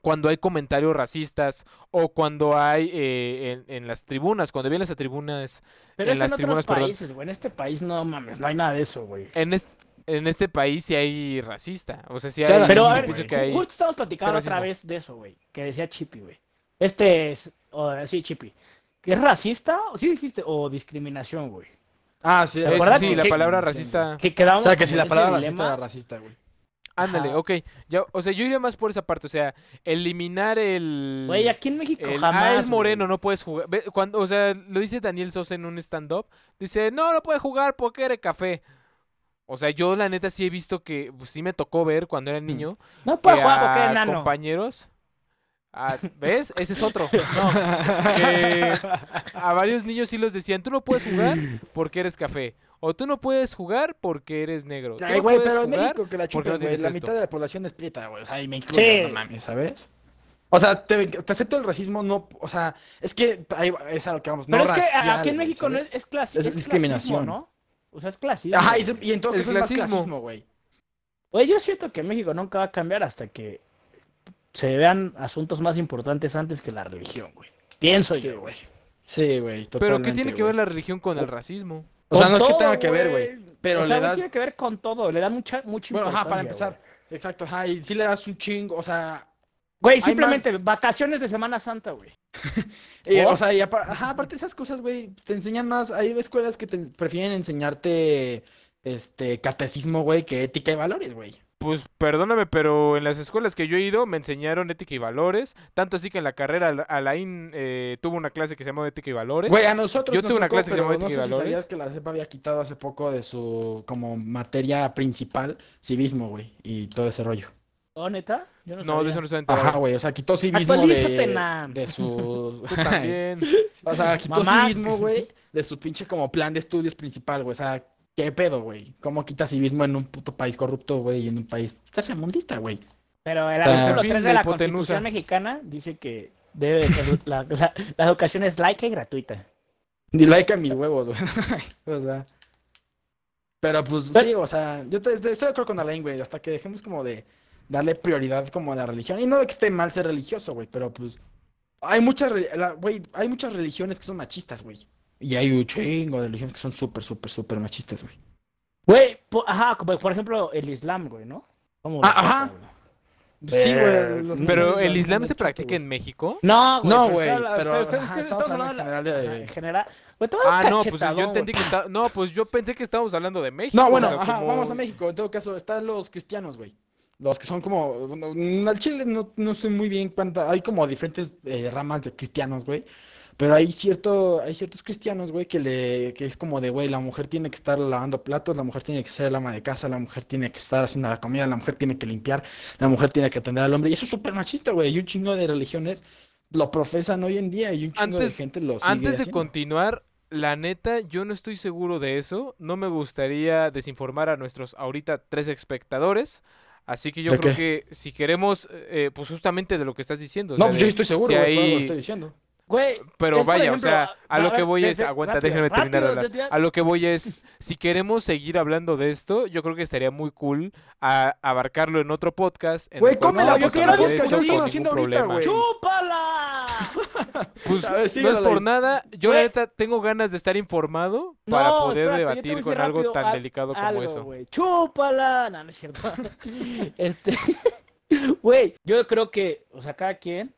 cuando hay comentarios racistas o cuando hay eh, en, en las tribunas, cuando vienes a tribunas, Pero en es las en otros tribunas, perdón. países, güey. En este país no mames, no hay nada de eso, güey. en este, en este país sí hay racista. O sea, sí hay... Pero a ver, que hay- justo estamos platicando ¿Qué otra vez de eso, güey. Que decía Chippy, güey. Este es, o sí, Chippy. ¿Que es racista? ¿O sí dijiste? O discriminación, güey. Ah, sí. ¿Te Es- acuerdas sí, que- la que- palabra sí, racista... Que O sea, que si la palabra racista dilema. era racista, güey. Ándale, Ajá. ok. Ya, o sea, yo iría más por esa parte. O sea, eliminar el... Güey, aquí en México El, jamás. ah, es moreno, güey. no puedes jugar. Cuando, o sea, lo dice Daniel Sosa en un stand-up. Dice, no, no puede jugar porque eres café. O sea, yo la neta sí he visto que pues, sí me tocó ver cuando era niño. No puede jugar porque a es enano. compañeros. A- ¿Ves? Ese es otro. No, a varios niños sí los decían, tú no puedes jugar porque eres café. O tú no puedes jugar porque eres negro. Ay, güey, pero en México que la porque chupen, no güey. la esto. mitad de la población es prieta, güey. O sea, y me incluyo, Sí. no mames, ¿sabes? O sea, te, te acepto el racismo, no, o sea, es que ahí es a lo que vamos, Pero no es que racial, aquí en México no es, es, clasi- Es es discriminación. clasismo, ¿no? O sea, es clasismo. Ajá, y, se- y en todo caso es clasismo. clasismo, güey. Güey, yo siento que México nunca va a cambiar hasta que se vean asuntos más importantes antes que la religión, güey. Pienso Sí, yo, güey. güey. Sí, güey, Pero ¿qué tiene que ver la religión con el racismo? O sea, no es que todo, tenga que ver, güey, pero o sea, le das... tiene que ver con todo, le da mucha, mucha Bueno, ajá, para importancia, empezar. Exacto, ajá, y sí le das un chingo, o sea... Güey, simplemente más- vacaciones de Semana Santa, güey. eh, o sea, y apa- ajá, aparte de esas cosas, güey, te enseñan más... Hay escuelas que te prefieren enseñarte, este, catecismo, güey, que ética y valores, güey. Pues perdóname, pero en las escuelas que yo he ido me enseñaron ética y valores. Tanto así que en la carrera Al- Alain eh, tuvo una clase que se llamó ética y valores. Güey, a nosotros Yo nos tuve una tocó, clase que se pero llamaba no Ética y sé si sabías Valores. que la CEP había quitado hace poco de su, como, materia principal, civismo, güey, y todo ese rollo. ¿Oh, neta? Yo no, no, de eso no estaba enterado. Ajá, güey, o sea, quitó civismo de, de su... Tú también. O sea, quitó Mamá. civismo, güey, de su pinche como plan de estudios principal, güey. O sea, ¿qué pedo, güey? ¿Cómo quita civismo en un puto país corrupto, güey? Y en un país tercermundista, güey. Pero el O sea, artículo fin 3 de la hipotenusa. Constitución mexicana dice que debe de ser la, o sea, la educación es laica y gratuita. Ni like a mis huevos, güey. o sea. Pero pues Pero- sí, o sea, yo te- estoy, estoy de acuerdo con Alain, güey, hasta que dejemos como de darle prioridad como a la religión. Y no de que esté mal ser religioso, güey, pero pues hay muchas, la- güey, hay muchas religiones que son machistas, güey. Y hay un chingo de religiones que son súper, súper, súper machistas, güey. Güey, po- ajá, como por ejemplo el Islam, güey, ¿no? ¿Cómo Ah, ajá. Sí, Pero- güey. los Pero el Islam se practica en México. No, güey, No, güey, pero, estamos hablando en hablando general de- en general. Güey, Ah, no, pues yo entendí que güey. está... No, pues yo pensé que estábamos hablando de México. No, o bueno, sea, ajá, como- vamos a México. En todo caso, están los cristianos, güey. Los que son como. Al Chile no, no sé muy bien cuánta. Hay como diferentes eh, ramas de cristianos, güey. Pero hay cierto, hay ciertos cristianos, güey, que le, que es como de, güey, la mujer tiene que estar lavando platos, la mujer tiene que ser la ama de casa, la mujer tiene que estar haciendo la comida, la mujer tiene que limpiar, la mujer tiene que atender al hombre. Y eso es súper machista, güey. Y un chingo de religiones lo profesan hoy en día y un chingo de gente lo sigue Antes de haciendo. continuar, la neta, yo no estoy seguro de eso. No me gustaría desinformar a nuestros ahorita tres espectadores. Así que yo ¿De creo qué? que si queremos, eh, pues justamente de lo que estás diciendo. o No, sea, pues de- yo estoy seguro, si por algo lo hay- estoy diciendo. Güey, Pero vaya, ejemplo, o sea, a lo que voy es, aguanta, rápido, déjenme terminar de hablar. A lo que voy es, si queremos seguir hablando de esto, yo creo que estaría muy cool a- abarcarlo en otro podcast. en Güey, cómela, no yo lo sin estoy haciendo ahorita, problema. güey. ¡Chúpala! Pues no es por nada, yo la Güey. neta tengo ganas de estar informado para No, poder espérate, debatir con algo rápido tan delicado como algo, eso. güey. ¡Chúpala! No, no es cierto. este. Güey, yo creo que, o sea, cada quien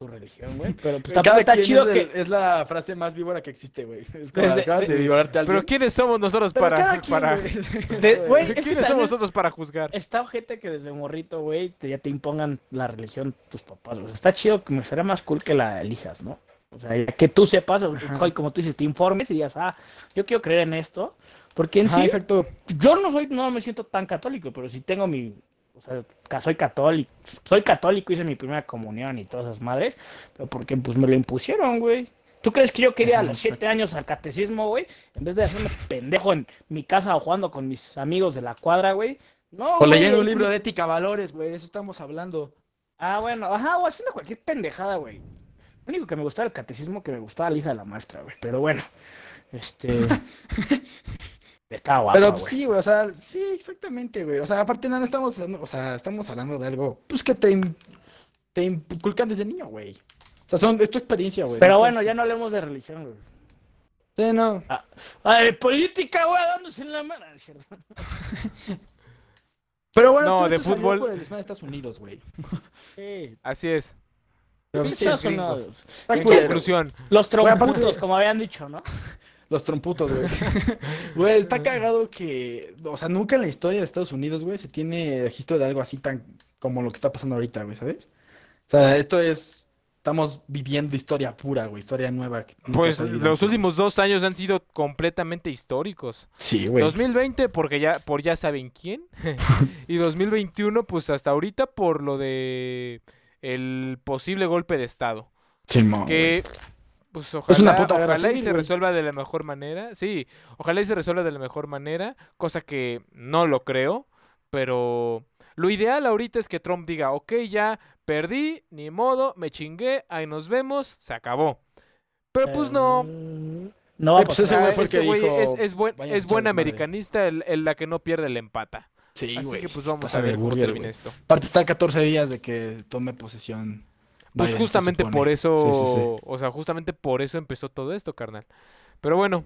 tu religión, güey. Pero pues tampoco está chido es, que. el- es la frase más víbora que existe, güey. Es como Desde- acabas de de- vivorarte a alguien. Pero ¿quiénes somos nosotros Pero para... quien, para... güey. De- güey, es que ¿Quiénes somos nosotros para juzgar? Está gente que desde morrito, güey, te- ya te impongan la religión tus papás, güey. Está chido, que me sería más cool que la elijas, ¿no? O sea, que tú sepas, o- Ajá. como tú dices, te informes y digas, ah, yo quiero creer en esto. Porque en Ajá, sí, exacto. yo no soy, no me siento tan católico, pero sí tengo mi, o sea, soy católico, soy católico, hice mi primera comunión y todas esas madres, pero porque pues me lo impusieron, güey. ¿Tú crees que yo quería a los siete años al catecismo, güey? En vez de hacerme pendejo en mi casa o jugando con mis amigos de la cuadra, güey. No, O leyendo un libro de ética, valores, güey. De eso estamos hablando. Ah, bueno, ajá, o haciendo cualquier pendejada, güey. Lo único que me gustaba el catecismo, que me gustaba la hija de la maestra, güey. Pero bueno, este. Estaba guapa, Pero güey. sí, güey, o sea, sí, exactamente, güey. O sea, aparte no, no estamos, o sea, estamos hablando de algo, pues que te, te inculcan desde niño, güey. O sea, son, es tu experiencia, güey. Pero no bueno, ya no hablemos de religión, güey. Sí, no. Ah, de política, güey, dándose en la mano, ¿es ¿cierto? Pero bueno, No, todo de esto salió fútbol. por el de Estados Unidos, güey. Sí. Así es. Pero sí, Estados gringos. Unidos. Está En conclusión, Los tromputos, como habían dicho, ¿no? Los tromputos, güey. Güey, está cagado que, o sea, nunca en la historia de Estados Unidos, güey, se tiene registro de algo así tan como lo que está pasando ahorita, güey, ¿sabes? O sea, esto es, estamos viviendo historia pura, güey, historia nueva. pues los últimos dos años han sido completamente históricos. Sí, güey. 2020 porque ya por ya saben quién y 2021 pues hasta ahorita por lo de el posible golpe de estado Simón, que pues ojalá, una puta guerra ojalá y civil, se güey. resuelva de la mejor manera sí ojalá y se resuelva de la mejor manera cosa que no lo creo pero lo ideal ahorita es que Trump diga ok ya perdí ni modo me chingué ahí nos vemos se acabó pero pues no Eh, No Eh, pues ese güey fue el este que dijo, es, es buen, "Vayan a es buen desmadre". americanista, el, el la que no pierde la empata. Sí, Así güey. que pues vamos a ver cómo termina esto. Aparte está a 14 días de que tome posesión. Pues Biden, justamente por eso, Sí, sí, sí. o sea, justamente por eso empezó todo esto, carnal. Pero bueno,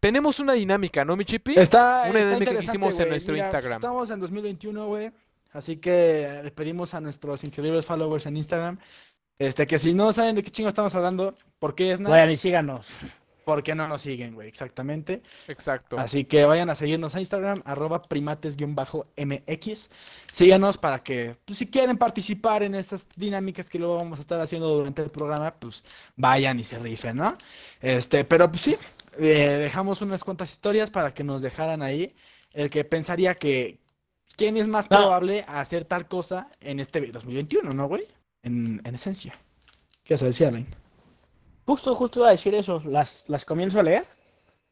tenemos una dinámica, ¿no, mi chipi? Está, Una está dinámica que hicimos en nuestro Mira, pues, Instagram. estamos en 2021, güey. Así que le pedimos a nuestros increíbles followers en Instagram este, que si no saben de qué chingo estamos hablando, ¿por qué es nada? Vayan y síganos. ¿Por qué no nos siguen, güey? Exactamente. Exacto. Así que vayan a seguirnos a Instagram, arroba primates-mx. Síganos para que, pues, si quieren participar en estas dinámicas que luego vamos a estar haciendo durante el programa, pues vayan y se rifen, ¿no? Este, pero pues sí, eh, dejamos unas cuantas historias para que nos dejaran ahí el que pensaría que quién es más No. probable a hacer tal cosa en este 2021, ¿no, güey? En, en esencia. ¿Qué vas a decir, Alain? Justo, justo iba a decir eso. ¿Las, las comienzo a leer?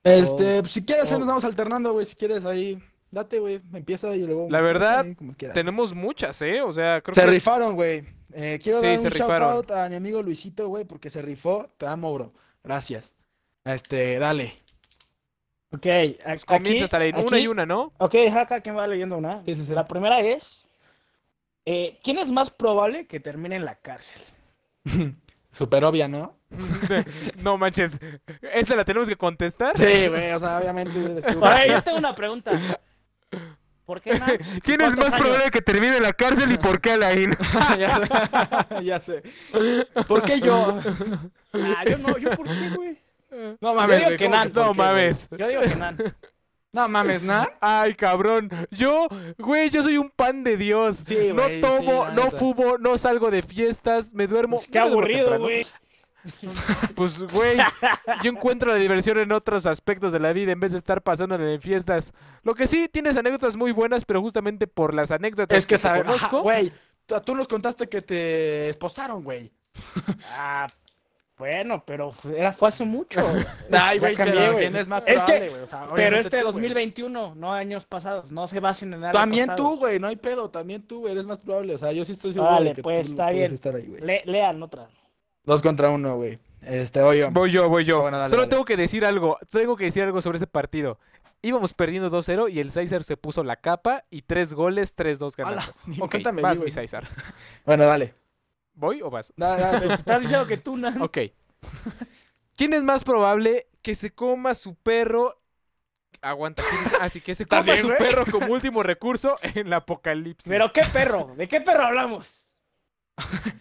Este, pues, si quieres, ahí nos vamos alternando, güey. Si quieres, ahí, date, güey. Empieza y luego. La verdad, ahí, como quieras. Tenemos muchas, ¿eh? O sea, creo Se que... rifaron, güey. Eh, quiero Sí, dar se un shout rifaron. out a mi amigo Luisito, güey, porque se rifó. Te amo, bro. Gracias. Este, dale. Ok, Pues aquí, comienzas a leer una y una, ¿no? Ok, acá quien va leyendo una. Sí, sí, sí. La primera es, eh, ¿quién es más probable que termine en la cárcel? Súper obvia, ¿no? no manches. ¿Esta la tenemos que contestar? Sí, güey, o sea, obviamente. estuvo- Ahora, yo tengo una pregunta. ¿Por qué, Nan? ¿Quién es ¿Cuántos más años? probable que termine en la cárcel y por qué Alain? ya, ya sé. ¿Por qué yo? Ah, yo no, yo por qué, güey. No Yo mames, digo güey. que ¿cómo Nan. por No mames. Yo digo que Nan. No mames, ¿no? Ay, cabrón. Yo, güey, yo soy un pan de Dios. Sí, no güey, sí, tomo, la no neta. fumo, no salgo de fiestas, me duermo. Pues, qué no me duermo aburrido, temprano. güey. Pues, güey, yo encuentro la diversión en otros aspectos de la vida en vez de estar pasándola en fiestas. Lo que sí, tienes anécdotas muy buenas, pero justamente por las anécdotas Es que, te sabe, ajá, conozco. güey. Tú, tú nos contaste que te esposaron, güey. Ah, bueno, pero fue- era, fue hace mucho. Ay, güey, cambié, pero güey. ¿quién es más Es que- probable, güey? O sea, Pero este tú, güey. 2021, no años pasados. No se basen en algo También pasado. tú, güey, no hay pedo, también tú, güey, eres más probable. O sea, yo sí estoy seguro Vale, de que pues, tú está puedes bien. estar ahí, güey. Le- lean otra. Dos contra uno, güey. Este, voy yo. Voy yo, voy yo. Bueno, dale, Solo dale. tengo que decir algo. Tengo que decir algo sobre ese partido. Íbamos perdiendo 2-0 y el César se puso la capa y tres goles, 3-2 ganando. Ni Ok, vas, mi. César. Bueno, dale. ¿Voy o vas? Dale, dale, Te estás diciendo que tú, Nan. Ok. ¿Quién es más probable que se coma su perro? Aguanta. ¿quién- Así que se ¿Estás coma bien, su güey? perro como último recurso en el apocalipsis. Pero qué perro, ¿de qué perro hablamos?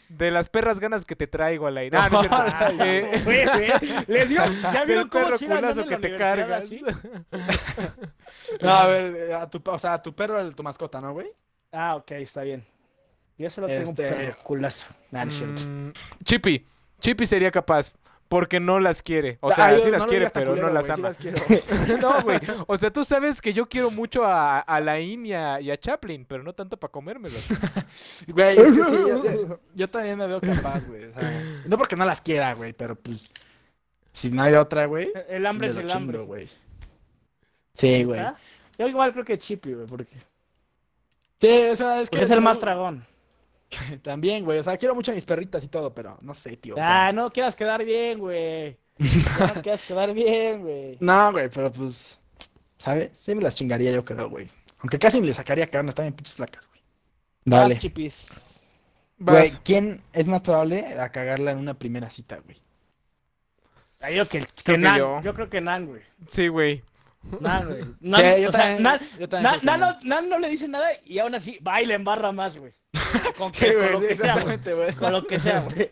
De las perras ganas que te traigo, Alain. Ah, no cierto. Ay, Eh, güey, güey, le dio, ¿ya vieron cómo andan culazo que te cargas. así? No, a ver, eh, a tu, o sea, a tu perro, el- tu mascota, ¿no, güey? Ah, ok, está bien. Yo solo tengo Este- un perro culazo. Nah. Mm, Chippy. Chippy sería capaz. Porque no las quiere. O sea, Ay, sí no las quiere, pero no las sí ama. las no, güey. O sea, tú sabes que yo quiero mucho a, a Lain y a, y a Chaplin, pero no tanto para comérmelos. Güey, es que sí, yo, yo- también me veo capaz, güey. O sea, no porque no las quiera, güey, pero pues. Si no hay otra, güey. El hambre sí es el hambre. güey. Sí, güey. ¿Ah? Yo igual creo que Chippy, güey, porque, Sí, o sea, es que. porque es el más tragón. También, güey. O sea, quiero mucho a mis perritas y todo, pero no sé, tío. o Ah, sea, no quieras quedar bien, güey. No quieras quedar bien, güey. No, güey, pero pues. ¿Sabes? Sí me las chingaría, yo creo, güey. Aunque casi ni le sacaría carne, están bien pinches flacas, güey. Vas, Dale. chipis. Güey, Vas. ¿quién es más probable a cagarla en una primera cita, güey? Ah, yo que, que Creo que yo. yo. creo que Nan, güey. Sí, güey. Nan, güey. Nan, Sí, yo o sea, también- Nan, yo también Nan- Nan Nan. no, Nan no le dice nada y aún así va y le embarra más, güey. Con, Sí, que- con güey, lo sí, que sea, güey. exactamente, güey. Con lo que sea, güey.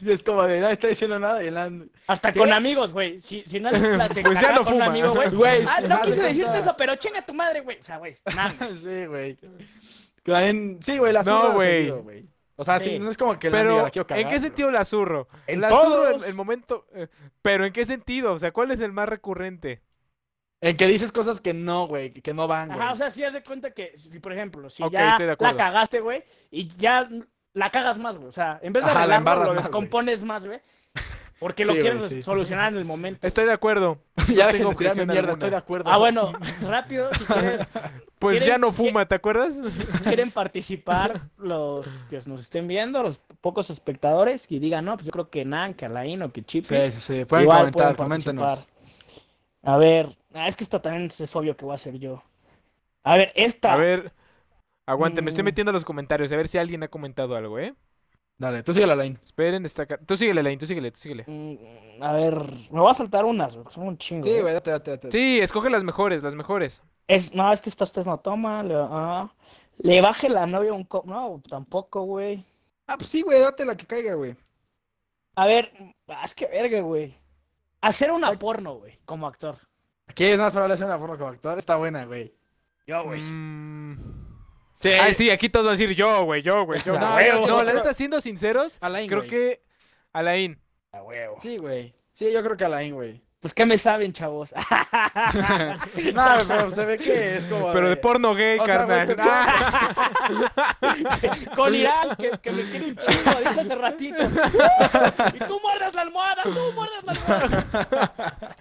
Y es como de, no está diciendo nada y el an- Hasta ¿Qué? con amigos, güey. Si, si Nan la se Pues ya caga no con un fuma. amigo, güey. Güey, Ah, sí, no quise decirte eso, pero chinga tu madre, güey. O sea, güey. Nan. Sí, güey. Sí, güey, la No, zurra güey. O sea, sí, Sí. no es como que Pero, diga, la quiero cagar. ¿en qué sentido la zurro? En la zurro todos. en el momento... eh, pero, ¿en qué sentido? O sea, ¿cuál es el más recurrente? En que dices cosas que no, güey, que no van, güey. Ajá, o sea, si haz de cuenta que, si, por ejemplo, si ya la cagaste, güey, y ya la cagas más, güey. O sea, en vez de Ajá, la arreglarlo, lo más, descompones más, güey. Porque lo Sí, quieres sí. solucionar en el momento. Estoy de acuerdo. ya no tengo de tirarme mierda, alguna. estoy de acuerdo. Ah, bueno, rápido, si quieren, Pues ¿Quieren- ya no fuma, ¿te acuerdas? quieren participar los que nos estén viendo, los pocos espectadores, y digan, no, pues yo creo que Nan, que Alain o que Chip. Sí, sí, sí. Pueden igual comentar, pueden. A ver, ah, es que esto también es obvio que voy a hacer yo. A ver, esta. A ver, aguante, me estoy Mm. metiendo a los comentarios a ver si alguien ha comentado algo, ¿eh? Dale, tú sigue la line. Esperen, está acá. Tú síguele, Lain, tú síguele, tú síguele. Mm, A ver, me voy a saltar unas, güey, son un chingo. Sí, ¿eh? güey, date, date, date. Sí, escoge las mejores, las mejores. Es, no, es que esta ustedes no toma. Le, ah, le baje la novia un co... No, tampoco, güey. Ah, pues sí, güey, date la que caiga, güey. A ver, ah, es que verga, güey. Hacer una porno, güey, como actor. Aquí es más probable hacer una forma como actor. Está buena, güey. Yo, güey. Mm. Sí. Ay, sí, aquí todos van a decir yo, güey, yo, güey, yo. No, No, huevo. no, sí la neta, siendo sinceros, Alain, creo güey. que Alain. A huevo. Sí, güey. Sí, yo creo que Alain, güey. Pues, ¿qué me saben, chavos? no, pero se ve que es como. Pero de porno gay, O carnal. te- Con Irán, que, que me quiere un chingo, dijo hace ratito. y tú muerdas la almohada, tú muerdas la almohada.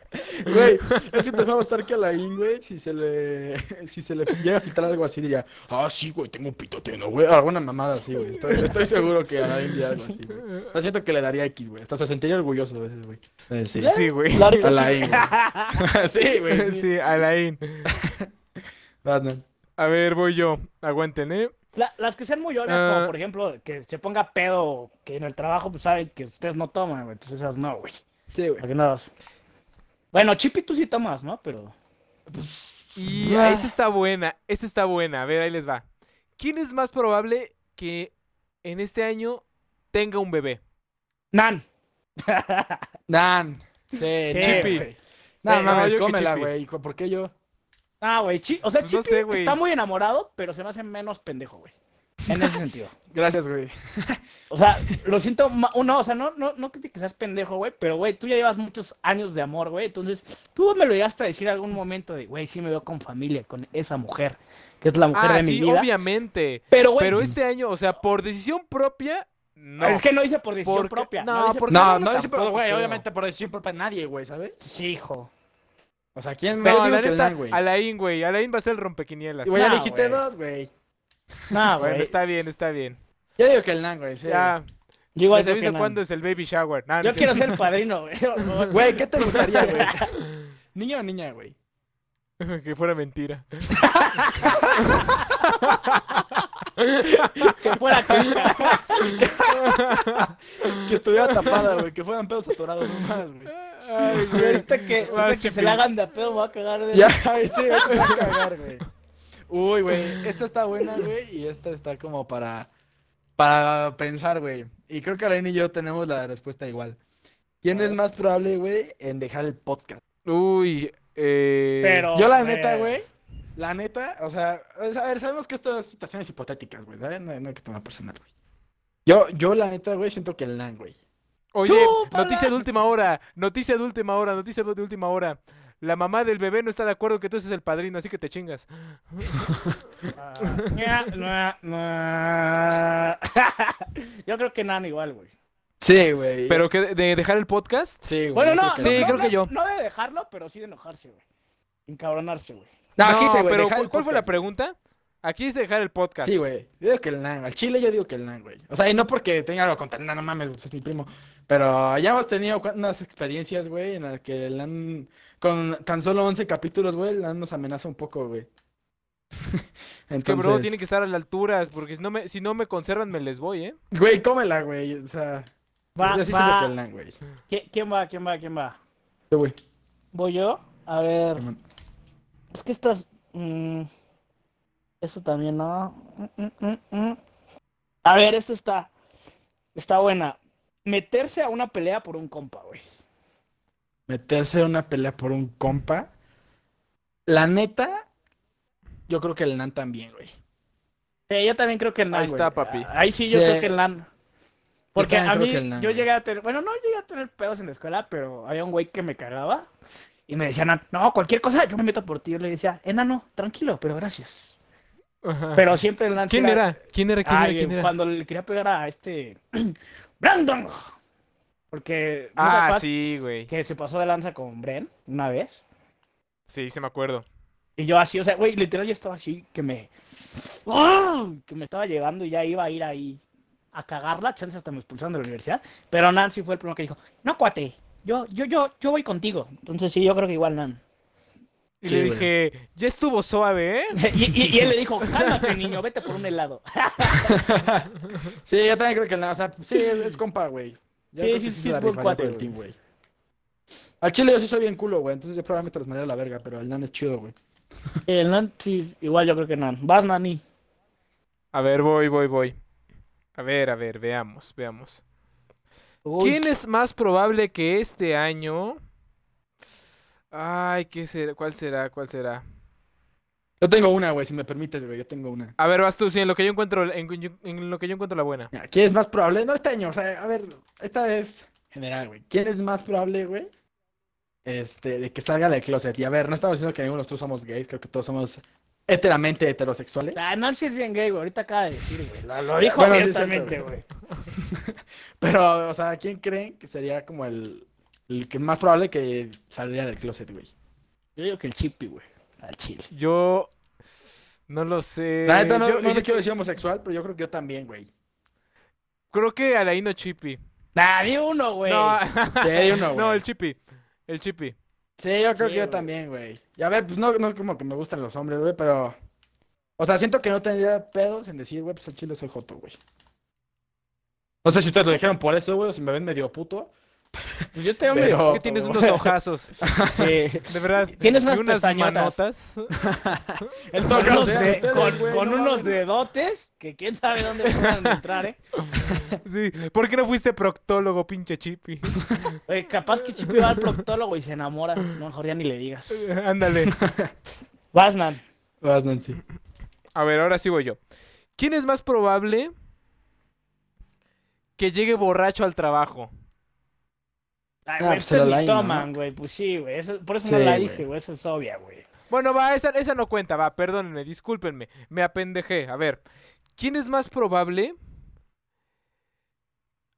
Güey, es que te va a gustar que Alain, güey, si se le. Si se le llega a filtrar algo así, diría, ah, sí, güey, tengo un pitote, ¿no, güey? Alguna mamada así, güey. Estoy, estoy seguro que Alain diría algo así, güey. Siento que le daría X, güey. Hasta se sentiría orgulloso de ese, güey. Eh, sí. Sí, güey. La sí. Alain, güey. sí, güey. Sí. Sí, Alain. A ver, voy yo. Aguanten, ¿eh? La- las que sean muy obvias, Ah. como por ejemplo, que se ponga pedo, que en el trabajo pues saben que ustedes no toman, güey. Entonces esas no, güey. Sí, güey. No. Bueno, Chippy tú sí tomas, ¿no? Pero. Y Ah. esta está buena, esta está buena. A ver, ahí les va. ¿Quién es más probable que en este año tenga un bebé? Nan. Nan. Sí, Sí, Chippy. güey. No, Sí, mames, que cómela, güey. ¿Por qué yo? Ah, güey. O sea, Pues no Chippy sé, güey. está muy enamorado, pero se me hace menos pendejo, güey. En ese sentido. Gracias, güey. O sea, lo siento, no, o sea, no, no, no que seas pendejo, güey, pero, güey, tú ya llevas muchos años de amor, güey, entonces tú me lo llegaste a decir algún momento de, güey, sí me veo con familia, con esa mujer, que es la mujer Ah, de sí, mi vida. obviamente. Pero, güey, Pero sí- este año, o sea, por decisión propia, no. es que no hice por decisión Porque- propia. no, porque- por- No, no, no pero, tampoco güey, obviamente por decisión propia nadie, güey, ¿sabes? Sí, hijo. O sea, ¿quién? No, yo digo que Nan, güey. Alain, güey. Alain va a ser el rompequinielas. Y, güey, ya No, dijiste güey. dos, güey. No, Bueno, güey. está bien, está bien. Yo digo que el Nan, güey, sí. Ya, Yo igual les aviso no. cuándo es el baby shower. Nah, no Yo quiero ser el padrino, güey. Güey, ¿qué te gustaría, güey? ¿Niño o niña, güey? que fuera mentira. que fuera caca. Que estuviera tapada, güey. Que fueran pedos atorados nomás, güey. Ay, güey. ahorita que, Vas, ahorita que se le hagan de a pedo, me voy a cagar de... Ya, ay, sí, te va a cagar, güey. Uy, güey. Esta está buena, güey. Y esta está como para. para pensar, güey. Y creo que Alain y yo tenemos la respuesta igual. ¿Quién es más probable, güey, en dejar el podcast? Uy, eh... Pero. Yo la neta, güey, la neta, o sea, a ver, sabemos que esto es situaciones hipotéticas, güey, ¿sabes? No, no hay que tomar personal, güey. Yo, yo la neta, güey, siento que el LAN, güey. Oye, ¡Chúpala! noticia de última hora, noticia de última hora, noticia de última hora. La mamá del bebé no está de acuerdo que tú seas el padrino, así que te chingas. Yo creo que Nan igual, güey. Sí, güey. Pero que de- de dejar el podcast, Sí, güey. Bueno, no, creo Sí, que no, creo no, que yo. No de dejarlo, pero sí de enojarse, güey. Encabronarse, güey. No, aquí sí, güey, pero dejar ¿cu- el ¿cuál fue la pregunta? Aquí dice dejar el podcast. Sí, güey. Yo digo que el LAN. Al Chile yo digo que el LAN, güey. O sea, y no porque tenga algo contra el LAN, no mames, pues es mi primo. Pero ya hemos tenido unas experiencias, güey, en las que el LAN, con tan solo 11 capítulos, güey, el LAN nos amenaza un poco, güey. Es que, bro, Entonces, tiene que estar a la altura, porque si no me, si no me conservan, me les voy, ¿eh? Güey, cómela, güey. O sea, Va, yo sí siento va. que el LAN, güey. ¿Qui- ¿Quién va? ¿Quién va? ¿Quién va? Yo, güey. ¿Voy yo? A ver. Es que estas. mm, esto también, ¿no? Mm, mm, mm, mm. A ver, esto está. Está buena. Meterse a una pelea por un compa, güey. Meterse a una pelea por un compa. La neta, yo creo que el LAN también, güey. Sí, yo también creo que el NAN. Ahí está, papi. Ahí sí, yo Sí. creo que el NAN. Porque a mí, yo güey. llegué a tener. Bueno, no llegué a tener pedos en la escuela, pero había un güey que me cagaba. Y me decía, "Nan, no, cualquier cosa, yo me meto por ti. Yo le decía, enano, tranquilo, pero gracias. Pero siempre el NAN sí ¿Quién era? ¿Quién era? ¿Quién Ay, era? ¿Quién era? cuando le quería pegar a este. ¡Brandon! Porque. ¿no te Ah, sí, güey. Que se pasó de lanza con Bren una vez. Sí, se me acuerdo. Y yo así, o sea, güey, literal yo estaba así, que me. ¡Ah! Que me estaba llegando y ya iba a ir ahí a cagarla, chance hasta me expulsaron de la universidad. Pero Nancy fue el primero que dijo: No, cuate, yo, yo, yo, yo voy contigo. Entonces sí, yo creo que igual Nan. Y Sí, le dije, ya estuvo suave, ¿eh? Y, y- y él le dijo: Cálmate, niño, vete por un helado. Sí, yo también creo que el LAN, o sea, sí, es, es compa, güey. Sí, sí, sí, es buen cuate, por el güey. team, güey. Al Chile yo sí soy bien culo, güey, entonces yo probablemente los mandaría a la verga, pero el LAN es chido, güey. El Nan, sí, igual yo creo que Nan. Vas, Nani. A ver, voy, voy, voy. A ver, a ver, veamos, veamos. Uy, ¿Quién es más probable que este año? Ay, ¿qué será? ¿Cuál será? ¿Cuál será? Yo tengo una, güey, si me permites, güey, yo tengo una. A ver, vas tú, sí, en lo que yo encuentro, en, en lo que yo encuentro la buena. Mira, ¿Quién es más probable? No este año, o sea, a ver, esta es general, güey. ¿Quién es más probable, güey? Este, de que salga del closet. Y a ver, no estamos diciendo que ninguno de nosotros somos gays, creo que todos somos heteramente heterosexuales. Ah, Nancy es bien gay, güey. Ahorita acaba de decir, güey. Lo, lo dijo Bueno, abiertamente, güey. Pero, o sea, ¿quién creen que sería como el, el que más probable que saldría del closet, güey? Yo digo que el chippy, güey. Al chile. Yo no lo sé. La neta no, Yo- no yo me quiero decir homosexual, pero yo creo que yo también, güey. Creo que Alaino Chippy. Nah, di uno, güey. No, Sí, uno, no, güey. el Chippy. El Chippy. Sí, yo creo Sí, que yo güey. también, güey. Y a ver, pues no, no como que me gustan los hombres, güey, pero... O sea, siento que no tendría pedos en decir, güey, pues al chile soy joto, güey. No sé si ustedes lo dijeron por eso, güey, o si me ven medio puto. Pues yo te veo medio Es que tienes unos ojazos. Sí. De verdad. Tienes y unas unas manotas. En Con ustedes, con- güey, con no unos dedotes que quién sabe dónde puedan entrar, eh. Sí. ¿Por qué no fuiste proctólogo, pinche? Oye, capaz que Chippy va al proctólogo y se enamora. No, mejor ya ni le digas. Ándale. Vas, Nan. Vas, Nancy. A ver, ahora sí voy yo. ¿Quién es más probable que llegue borracho al trabajo? Ay, Ah, pues ¿no? toman, güey. Pues sí, güey. eso- Por eso no la dije, güey. Eso es obvia, güey. Bueno, va, esa, esa no cuenta, va, perdónenme, discúlpenme, me apendejé. A ver, ¿quién es más probable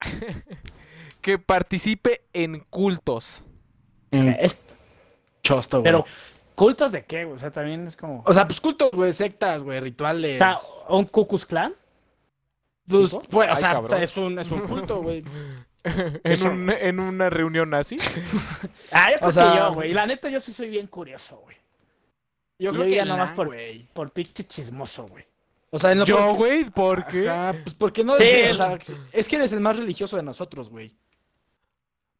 que participe en cultos? En Es- chosto, güey. pero, ¿cultos de qué, güey? O sea, también es como. O sea, pues cultos, güey, sectas, güey, rituales. O sea, ¿un Cucus Clan? Pues, pues, o sea, cabrón. es un, es un culto, güey. ¿En, un- en una reunión nazi? Ah, yo creo O sea- que yo, güey. La neta, yo sí soy bien curioso, güey. Yo Yo creo que el nomás LAN, por-. Por pinche chismoso, güey. O sea, no Yo, porque- güey, ¿por qué? Ajá, pues porque no Sí, es que, o el- sea, es que eres el más religioso de nosotros, güey.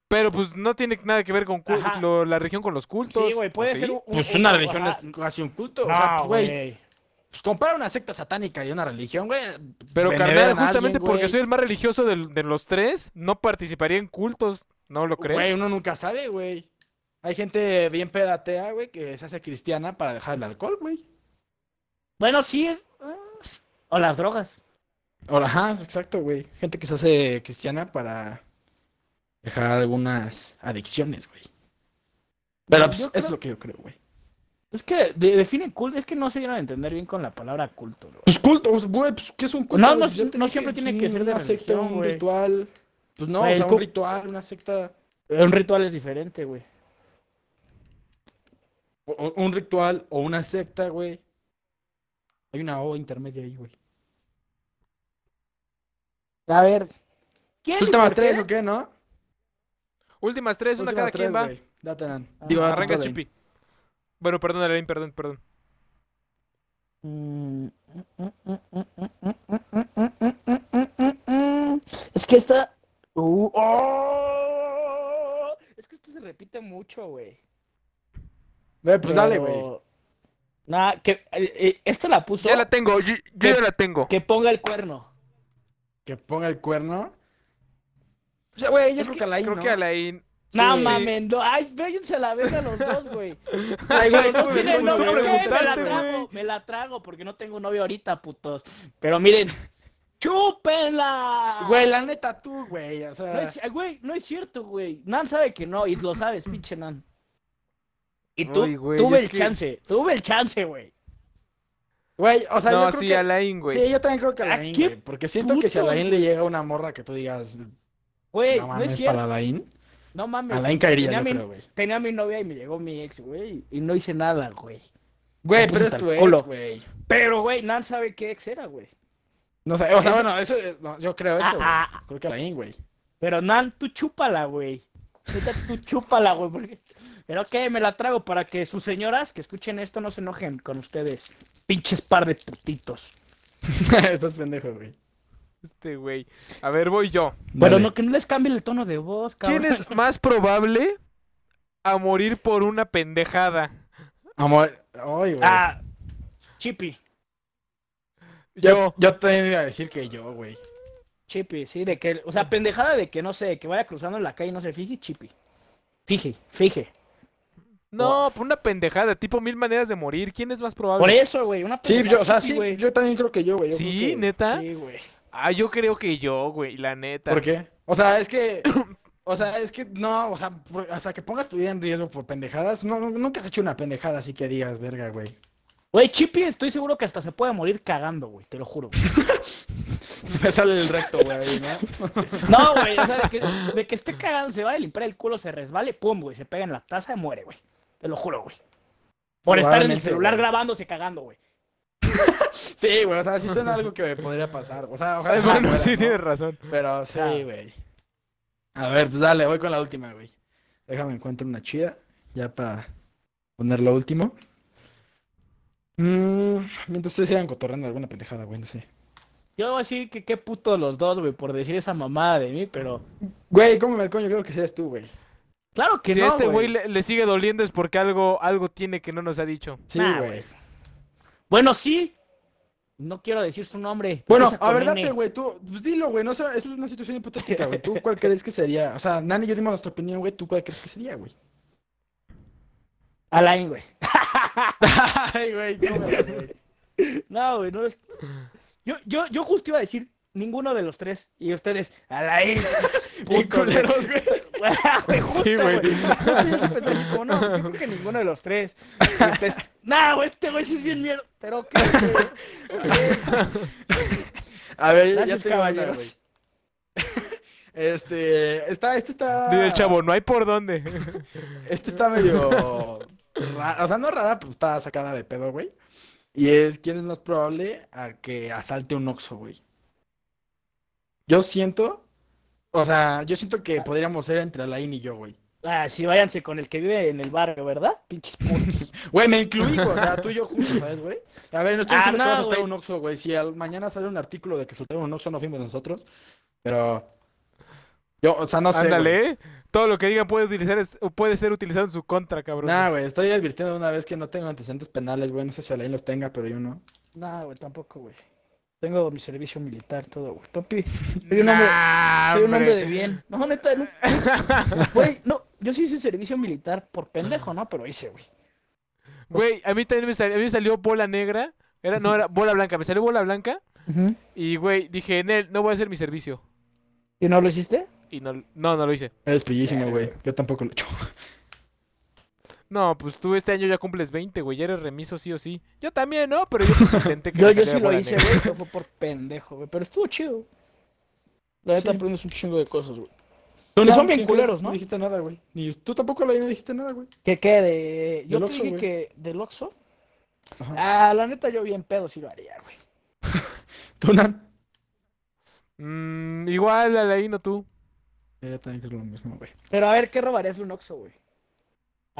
Pero pues no tiene nada que ver con lo- la religión con los cultos. Sí, güey, puede ¿o ser sí? un. Pues un- una un- religión ajá. es casi un culto. o sea, No, pues, güey. Pues compara una secta satánica y una religión, güey. Pero carnal, justamente alguien, porque soy el más religioso del- de los tres, no participaría en cultos, ¿no lo crees? Güey, uno nunca sabe, güey. Hay gente bien pedatea, güey, que se hace cristiana para dejar el alcohol, güey. Bueno, sí es. O las drogas. O- Ajá, exacto, güey. Gente que se hace cristiana para dejar algunas adicciones, güey. Pero pues, creo- es lo que yo creo, güey. Es que de- define culto, es que no se dieron a entender bien con la palabra culto, bro. Pues culto, güey, pues ¿qué es un culto? No, no, Pues, no siempre tiene que ser de una secta, religión, un güey. ritual. Pues no, Güey, o sea, el un ritual, una secta. Un ritual es diferente, güey. o- un ritual o una secta, güey. Hay una O intermedia ahí, güey. A ver. ¿Quién Últimas qué? tres o qué, no? Últimas tres, una cada quien tres, va. güey. Date, Nan. Ah, Digo, Arrancas, tú, Chipi. Bueno, perdón, Alain, perdón, perdón. Es que esta. Uh, oh, es que esta se repite mucho, güey. Eh, pues dale, güey. Nah, que. Eh, eh, esta la puso. Ya la tengo, yo, ya la tengo. Que ponga el cuerno. ¿Que ponga el cuerno? O sea, güey, yo creo que, que que Alain. No Sí. mames, no. Ay, váyanse a la verga los dos, güey. Ay, güey, Los dos ¿cómo me tienen güey? ¿qué? Me la trago, me la trago porque no tengo novio ahorita, putos. Pero miren, ¡chúpenla! Güey, la neta, tú, güey. O No sea, es, güey, no es cierto, güey. Nan sabe que no, y lo sabes, pinche Nan. Y tú, Uy, güey, tuve el que- chance, tuve el chance, güey. güey, o sea, yo No, creo sí, que. Alain, güey. Sí, yo también creo que ¿A Alain, güey. Porque siento que si a Alain le llega una morra que tú digas, Güey, no no, es cierto. para Alain, No mames. Alain caería, tenía, yo mi, creo, güey. tenía mi novia y me llegó mi ex, güey, y no hice nada, güey. Güey, pero es tu ex, güey. Pero, güey, Nan sabe qué ex era, güey. No sé, o sea, bueno, eso, eh, no, yo creo eso, Ah, güey. ah, Creo que Alain, güey. Pero Nan, tú chúpala, güey. Tú chúpala, güey. porque- Pero que me la trago para que sus señoras que escuchen esto no se enojen con ustedes. Pinches par de putitos. Estás pendejo, güey. Este güey. A ver, voy yo. Pero Dale. no, que no les cambie el tono de voz, cabrón. ¿Quién es más probable a morir por una pendejada? Amor, ay, güey. Ah, Chippy. yo, Yo. yo también iba a decir que yo, güey. Chippy, sí, de que, o sea, pendejada de que no sé, que vaya cruzando en la calle y no se fije, Chippy. Fije, fije. No, por una pendejada, tipo mil maneras de morir. ¿Quién es más probable? Por eso, güey, una Sí, pendejada yo, o sea, sí, güey. yo también creo que yo, güey. yo creo Sí, que- neta. Sí, güey. Ah, yo creo que yo, güey, la neta. ¿Por qué? O sea, es que. O sea, es que no, o sea, por- hasta que pongas tu vida en riesgo por pendejadas, no, no- nunca has hecho una pendejada así que digas, verga, güey. Güey, Chippy, estoy seguro que hasta se puede morir cagando, güey, te lo juro. güey. Se me sale el recto, güey, ¿no? No, güey, o sea, de que, de que esté cagando, se va a limpiar el culo, se resbale, pum, güey, se pega en la taza y muere, güey. Te lo juro, güey. Por estar en el celular güey. grabándose cagando, güey. Sí, güey, o sea, sí suena algo que me podría pasar. O sea, ojalá bueno, sí, ¿no? tienes razón. Pero sí, güey. A ver, pues dale, voy con la última, güey. Déjame encuentro una chida, ya para poner lo último. Mm, mientras ustedes sigan cotorreando alguna pendejada, güey, no sé. Yo voy a decir que qué puto los dos, güey, por decir esa mamada de mí, pero. Güey, ¿cómo me coño? Creo que seas tú, güey. Claro que si no. a este güey le, le sigue doliendo es porque algo, algo tiene que no nos ha dicho. Sí, güey. Bueno, sí. No quiero decir su nombre. Bueno, a ver, date, güey, tú, pues dilo, güey, no sé, es una situación hipotética, güey. ¿Tú cuál crees que sería? O sea, Nani y yo dimos nuestra opinión, güey, ¿tú cuál crees que sería, güey? Alain, güey. Ay, güey, no güey. No, güey, no es. Yo, yo, yo justo iba a decir ninguno de los tres. Y ustedes. Bien puto, güey. culeros, güey. Güey, justo, Sí, güey. Justo yo sí pensé así como, no, yo creo que ninguno de los tres. Y ustedes, nah, güey, este güey sí es bien mierda. Pero, güey. A ver, ya tengo caballeros. güey. Este, está, este está... Dice el chavo, no hay por dónde. Este está medio rara, o sea, no rara, pero está sacada de pedo, güey. Y es, ¿quién es más probable a que asalte un Oxxo, güey? Yo siento, o sea, yo siento que podríamos ser entre Alain y yo, güey. Ah, sí, váyanse con el que vive en el barrio, ¿verdad? Pinches putos. Güey, me incluí, güey, o sea, tú y yo juntos, ¿sabes, güey? A ver, no estoy Ah, diciendo que no, va a soltar güey. un Oxxo, güey. Si al- mañana sale un artículo de que soltaron un Oxxo, no fuimos nosotros. Pero. Yo, o sea, no sé. güey. Ándale, ¿eh? Todo lo que digan puede utilizar es- puede ser utilizado en su contra, cabrón. Nah, güey, estoy advirtiendo de una vez que no tengo antecedentes penales, güey. No sé si Alain los tenga, pero yo no. No, güey, tampoco, güey. Tengo mi servicio militar, todo, güey. Papi, soy un hombre, Nah, soy un hombre de bien. No, neta, no. Güey, no, yo sí hice servicio militar por pendejo, ¿no? Pero hice, güey. Güey, a mí también me salió, a mí me salió bola negra. Era, no, era bola blanca. Me salió bola blanca. Y, güey, dije, Nel, no voy a hacer mi servicio. ¿Y no lo hiciste? Y no, no, no lo hice. Eres pillísimo, güey. Yo tampoco lo he hecho. No, pues tú este año ya cumples 20, güey. Ya eres remiso sí o sí. Yo también, ¿no? Pero yo pues intenté que Yo, yo sí lo hice, güey, pero fue por pendejo, güey. Pero estuvo chido. La neta Sí. aprendes un chingo de cosas, güey. Que son no, bien ¿qué culeros? ¿no? No dijiste nada, güey. Ni tú tampoco lo no dijiste nada, güey. ¿Qué qué? De... Yo te dije güey. que del Oxxo. Ajá. Ah, la neta yo bien pedo sí lo haría, güey. ¿Tú, Nan? Mm, igual, Alain, o tú. Ella también creo lo mismo, güey. Pero a ver, ¿qué robarías de un Oxxo, güey?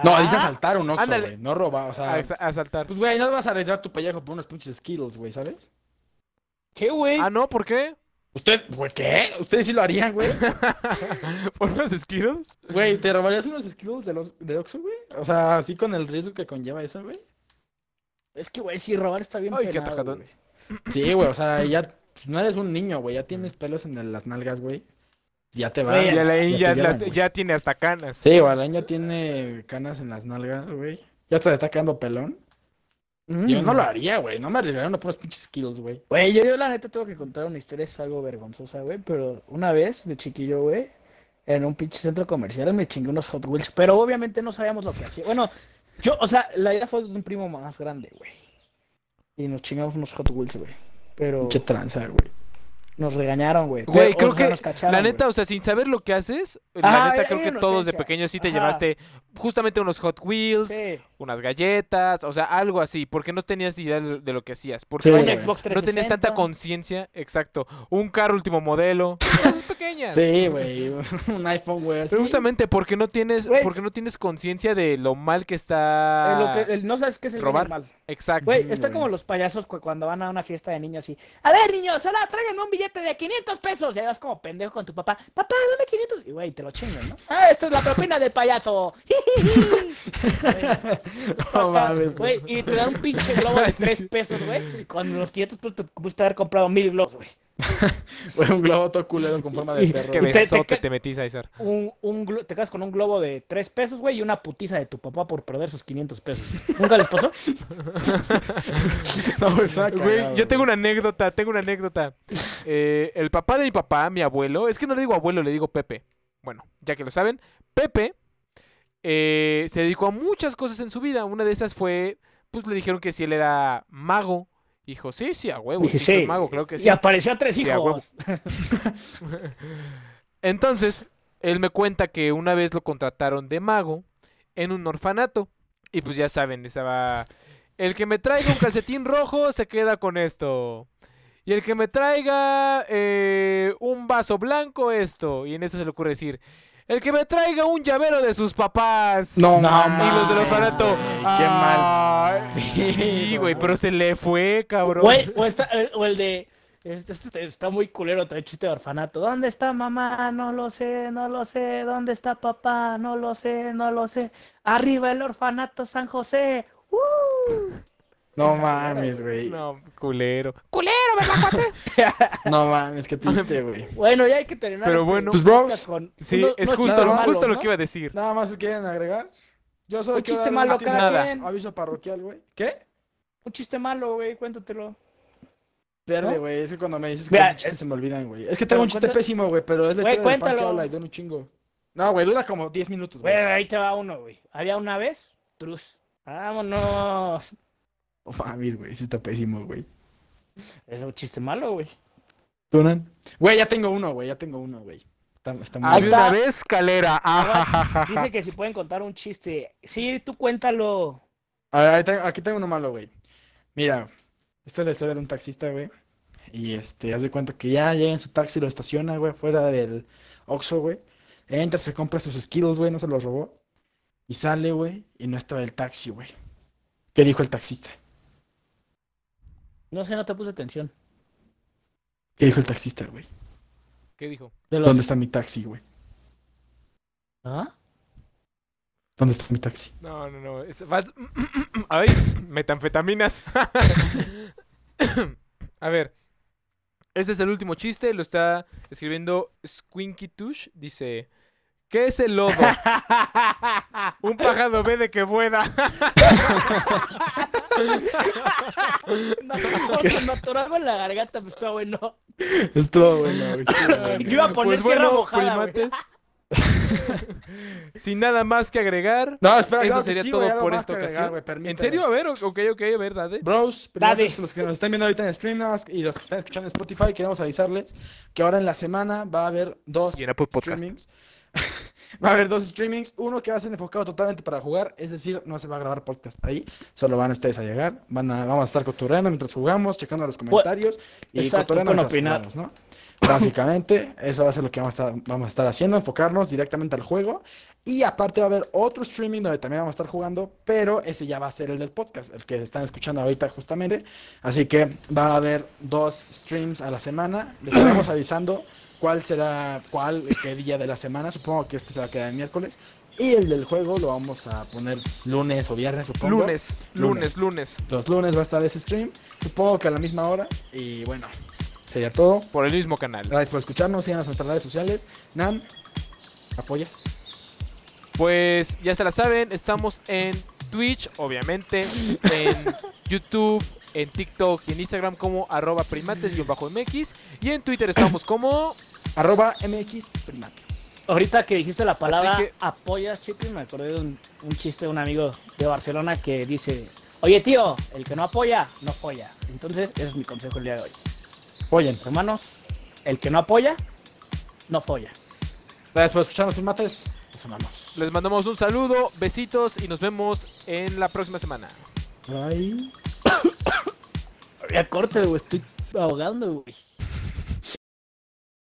No, Ah, dice asaltar un Oxxo, ándale. güey. No robar, o sea... A, exa- a saltar. Pues, güey, no vas a arriesgar tu pellejo por unos pinches Skittles, güey, ¿sabes? ¿Qué, güey? Ah, no, ¿por qué? ¿Usted, güey, qué? ¿Ustedes sí lo harían, güey? ¿Por unos Skittles? Güey, ¿te robarías unos Skittles de, los, de Oxxo, güey? O sea, así con el riesgo que conlleva eso, güey. Es que, güey, si robar está bien Ay, qué penado, atajadón. güey. Sí, güey, o sea, ya pues, no eres un niño, güey. Ya tienes pelos en el- las nalgas, güey. Ya te va. Güey, Y ya Alain ya, tiene hasta canas. Sí, güey, Alain ya tiene canas en las nalgas, güey. Ya hasta le está quedando pelón. Yo Mm. no lo haría, güey. No me arriesgaría unos puros pinches Skittles, güey. Güey, yo, yo la neta tengo que contar una historia, es algo vergonzosa, güey. Pero una vez, de chiquillo, güey, en un pinche centro comercial me chingué unos Hot Wheels. Pero obviamente no sabíamos lo que hacía. Bueno, yo, o sea, la idea fue de un primo más grande, güey. Y nos chingamos unos Hot Wheels, güey. Pero Pinche tranza, güey. Nos regañaron, güey. Güey, creo o sea, que nos cacharon, la neta, o sea, sin saber lo que haces, la neta creo que todos de pequeños sí te Ajá. llevaste justamente unos Hot Wheels, Sí, unas galletas, o sea, algo así, porque no tenías idea de de lo que hacías, porque Sí, vaya, no 360. tenías tanta conciencia, exacto, un carro último modelo, cosas pequeñas. Sí, güey. Un iPhone, güey. así. Pero justamente porque no tienes, porque no tienes conciencia de lo mal que Eh, está. lo que- el- no sabes qué es el robar. normal. Exacto. Güey, está güey. como los payasos cu- cuando van a una fiesta de niños y... A ver, niños, ahora tráiganme un billete de 500 pesos. Y ahí vas como pendejo con tu papá. Papá, dame 500. Y güey, te lo chingan, ¿no? Ah, esta es la propina del payaso. No mames, Güey, y te dan un pinche globo de Sí, 3 sí. pesos, güey. Con los 500 pesos te pudiste haber comprado mil globos, güey. Güey, un globo todo culero con forma de perro. Qué Y te- te besote te metí, César. Un, te quedas con un globo de 3 pesos, güey, y una putiza de tu papá por perder sus 500 pesos. ¿Nunca les pasó? No, Güey, cagado, yo tengo una anécdota, tengo una anécdota. Eh, el papá de mi papá, mi abuelo, es que no le digo abuelo, le digo Pepe. Bueno, ya que lo saben, Pepe eh, se dedicó a muchas cosas en su vida. Una de esas fue, pues le dijeron que si él era mago. Dijo, sí, sí, a huevo, sí, soy sí. mago, claro que sí. Y apareció a tres Sí, a hijos. Entonces, él me cuenta que una vez lo contrataron de mago en un orfanato. Y pues ya saben, estaba... El que me traiga un calcetín rojo se queda con esto. Y el que me traiga eh, un vaso blanco, esto. Y en eso se le ocurre decir... El que me traiga un llavero de sus papás. No, No, mames, Y los del orfanato. Qué mal. "Ay, Sí, güey, pero se le fue, cabrón. Güey, o, esta- eh, o el de. Este, este está muy culero, trae chiste de orfanato. ¿Dónde está mamá? No lo sé, no lo sé. ¿Dónde está papá? No lo sé, no lo sé. Arriba el orfanato San José. ¡Uh! No mames, güey. No, culero. ¡Culero, ¿verdad, cuate? No mames, qué triste, güey. Bueno, ya hay que terminar. Pero este bueno. Pues, bros, con Sí, es justo, justo lo que iba a decir. Nada más quieren agregar. Yo solo Un chiste malo un cada nada. quien. aviso parroquial, güey. ¿Qué? Un chiste malo, güey, cuéntatelo. Verde, ¿No? güey. Es que cuando me dices que chistes eh, se me olvidan, güey. Es que tengo un chiste cuenta- pésimo, güey, pero es la historia del pan que habla y dura un chingo. No, güey, dura como 10 minutos, Güey, güey. ahí te va uno, güey. Había una vez, Truz. Vámonos. No mames, güey, sí está pésimo, güey. Es un chiste malo, güey. ¿Tunan? Güey, ya tengo uno, güey, ya tengo uno, güey. Está, está muy está. una vez calera. Ah, Dice que si pueden contar un chiste. Sí, tú cuéntalo. A ver, aquí tengo uno malo, güey. Mira, esta es la historia de un taxista, güey. Y este, haz de cuenta que ya llega en su taxi, lo estaciona, güey, fuera del Oxxo, güey. Entra, se compra sus skills, güey, no se los robó. Y sale, güey, y no estaba el taxi, güey. ¿Qué dijo el taxista? No sé, no te puse atención. ¿Qué dijo el taxista, güey? ¿Qué dijo? De los- ¿Dónde está mi taxi, güey? ¿Ah? ¿Dónde está mi taxi? No, no, no. es- Ay, metanfetaminas. A ver. Este es el último chiste, lo está escribiendo Squinky Tush. Dice: ¿Qué es el lodo? Un pájaro verde que vuela. No, no, no, atoró algo en la garganta, pues está bueno. Estuvo bueno, güey, estuvo bueno. Yo iba a poner Pues tierra bueno, mojada, güey. primates. Sin nada más que agregar. No, espera, Eso sería sí, todo por esta que agregar, ocasión. güey, ¿En serio? A ver, ok, ok, a ver, dale. Bros, primates, los que nos están viendo ahorita en stream y los que están escuchando en Spotify, queremos avisarles que ahora en la semana va a haber dos Y en Apple Podcast. Va a haber dos streamings, uno que va a ser enfocado totalmente para jugar, es decir, no se va a grabar podcast ahí, solo van ustedes a llegar, van a, vamos a estar cotorreando mientras jugamos, checando los comentarios y pueden mientras jugamos, ¿no? Básicamente, eso va a ser lo que vamos a, estar, vamos a estar haciendo, enfocarnos directamente al juego. Y aparte va a haber otro streaming donde también vamos a estar jugando, pero ese ya va a ser el del podcast, el que están escuchando ahorita justamente. Así que va a haber dos streams a la semana. Les estaremos avisando cuál será, cuál, qué día de la semana. Supongo que este se va a quedar el miércoles. Y el del juego lo vamos a poner lunes o viernes, supongo. Lunes, lunes, lunes. Los lunes va a estar ese stream. Supongo que a la misma hora. Y bueno, sería todo. Por el mismo canal. Gracias por escucharnos. Síganos en nuestras redes sociales. Nan, ¿apoyas? Pues ya se la saben, estamos en Twitch, obviamente, en YouTube, en TikTok y en Instagram como arroba primates-mx y en Twitter estamos como... Arroba MX Primates. Ahorita que dijiste la palabra que- apoyas, Chippy, me acordé de un, un chiste de un amigo de Barcelona que dice, oye tío, el que no apoya, no apoya. Entonces, ese es mi consejo el día de hoy. Oyen, Hermanos, el que no apoya, no folla. gracias por escucharnos, Primates. Nos amamos. Les mandamos un saludo, besitos y nos vemos en la próxima semana. Bye. Ya corte, güey, estoy ahogando, güey.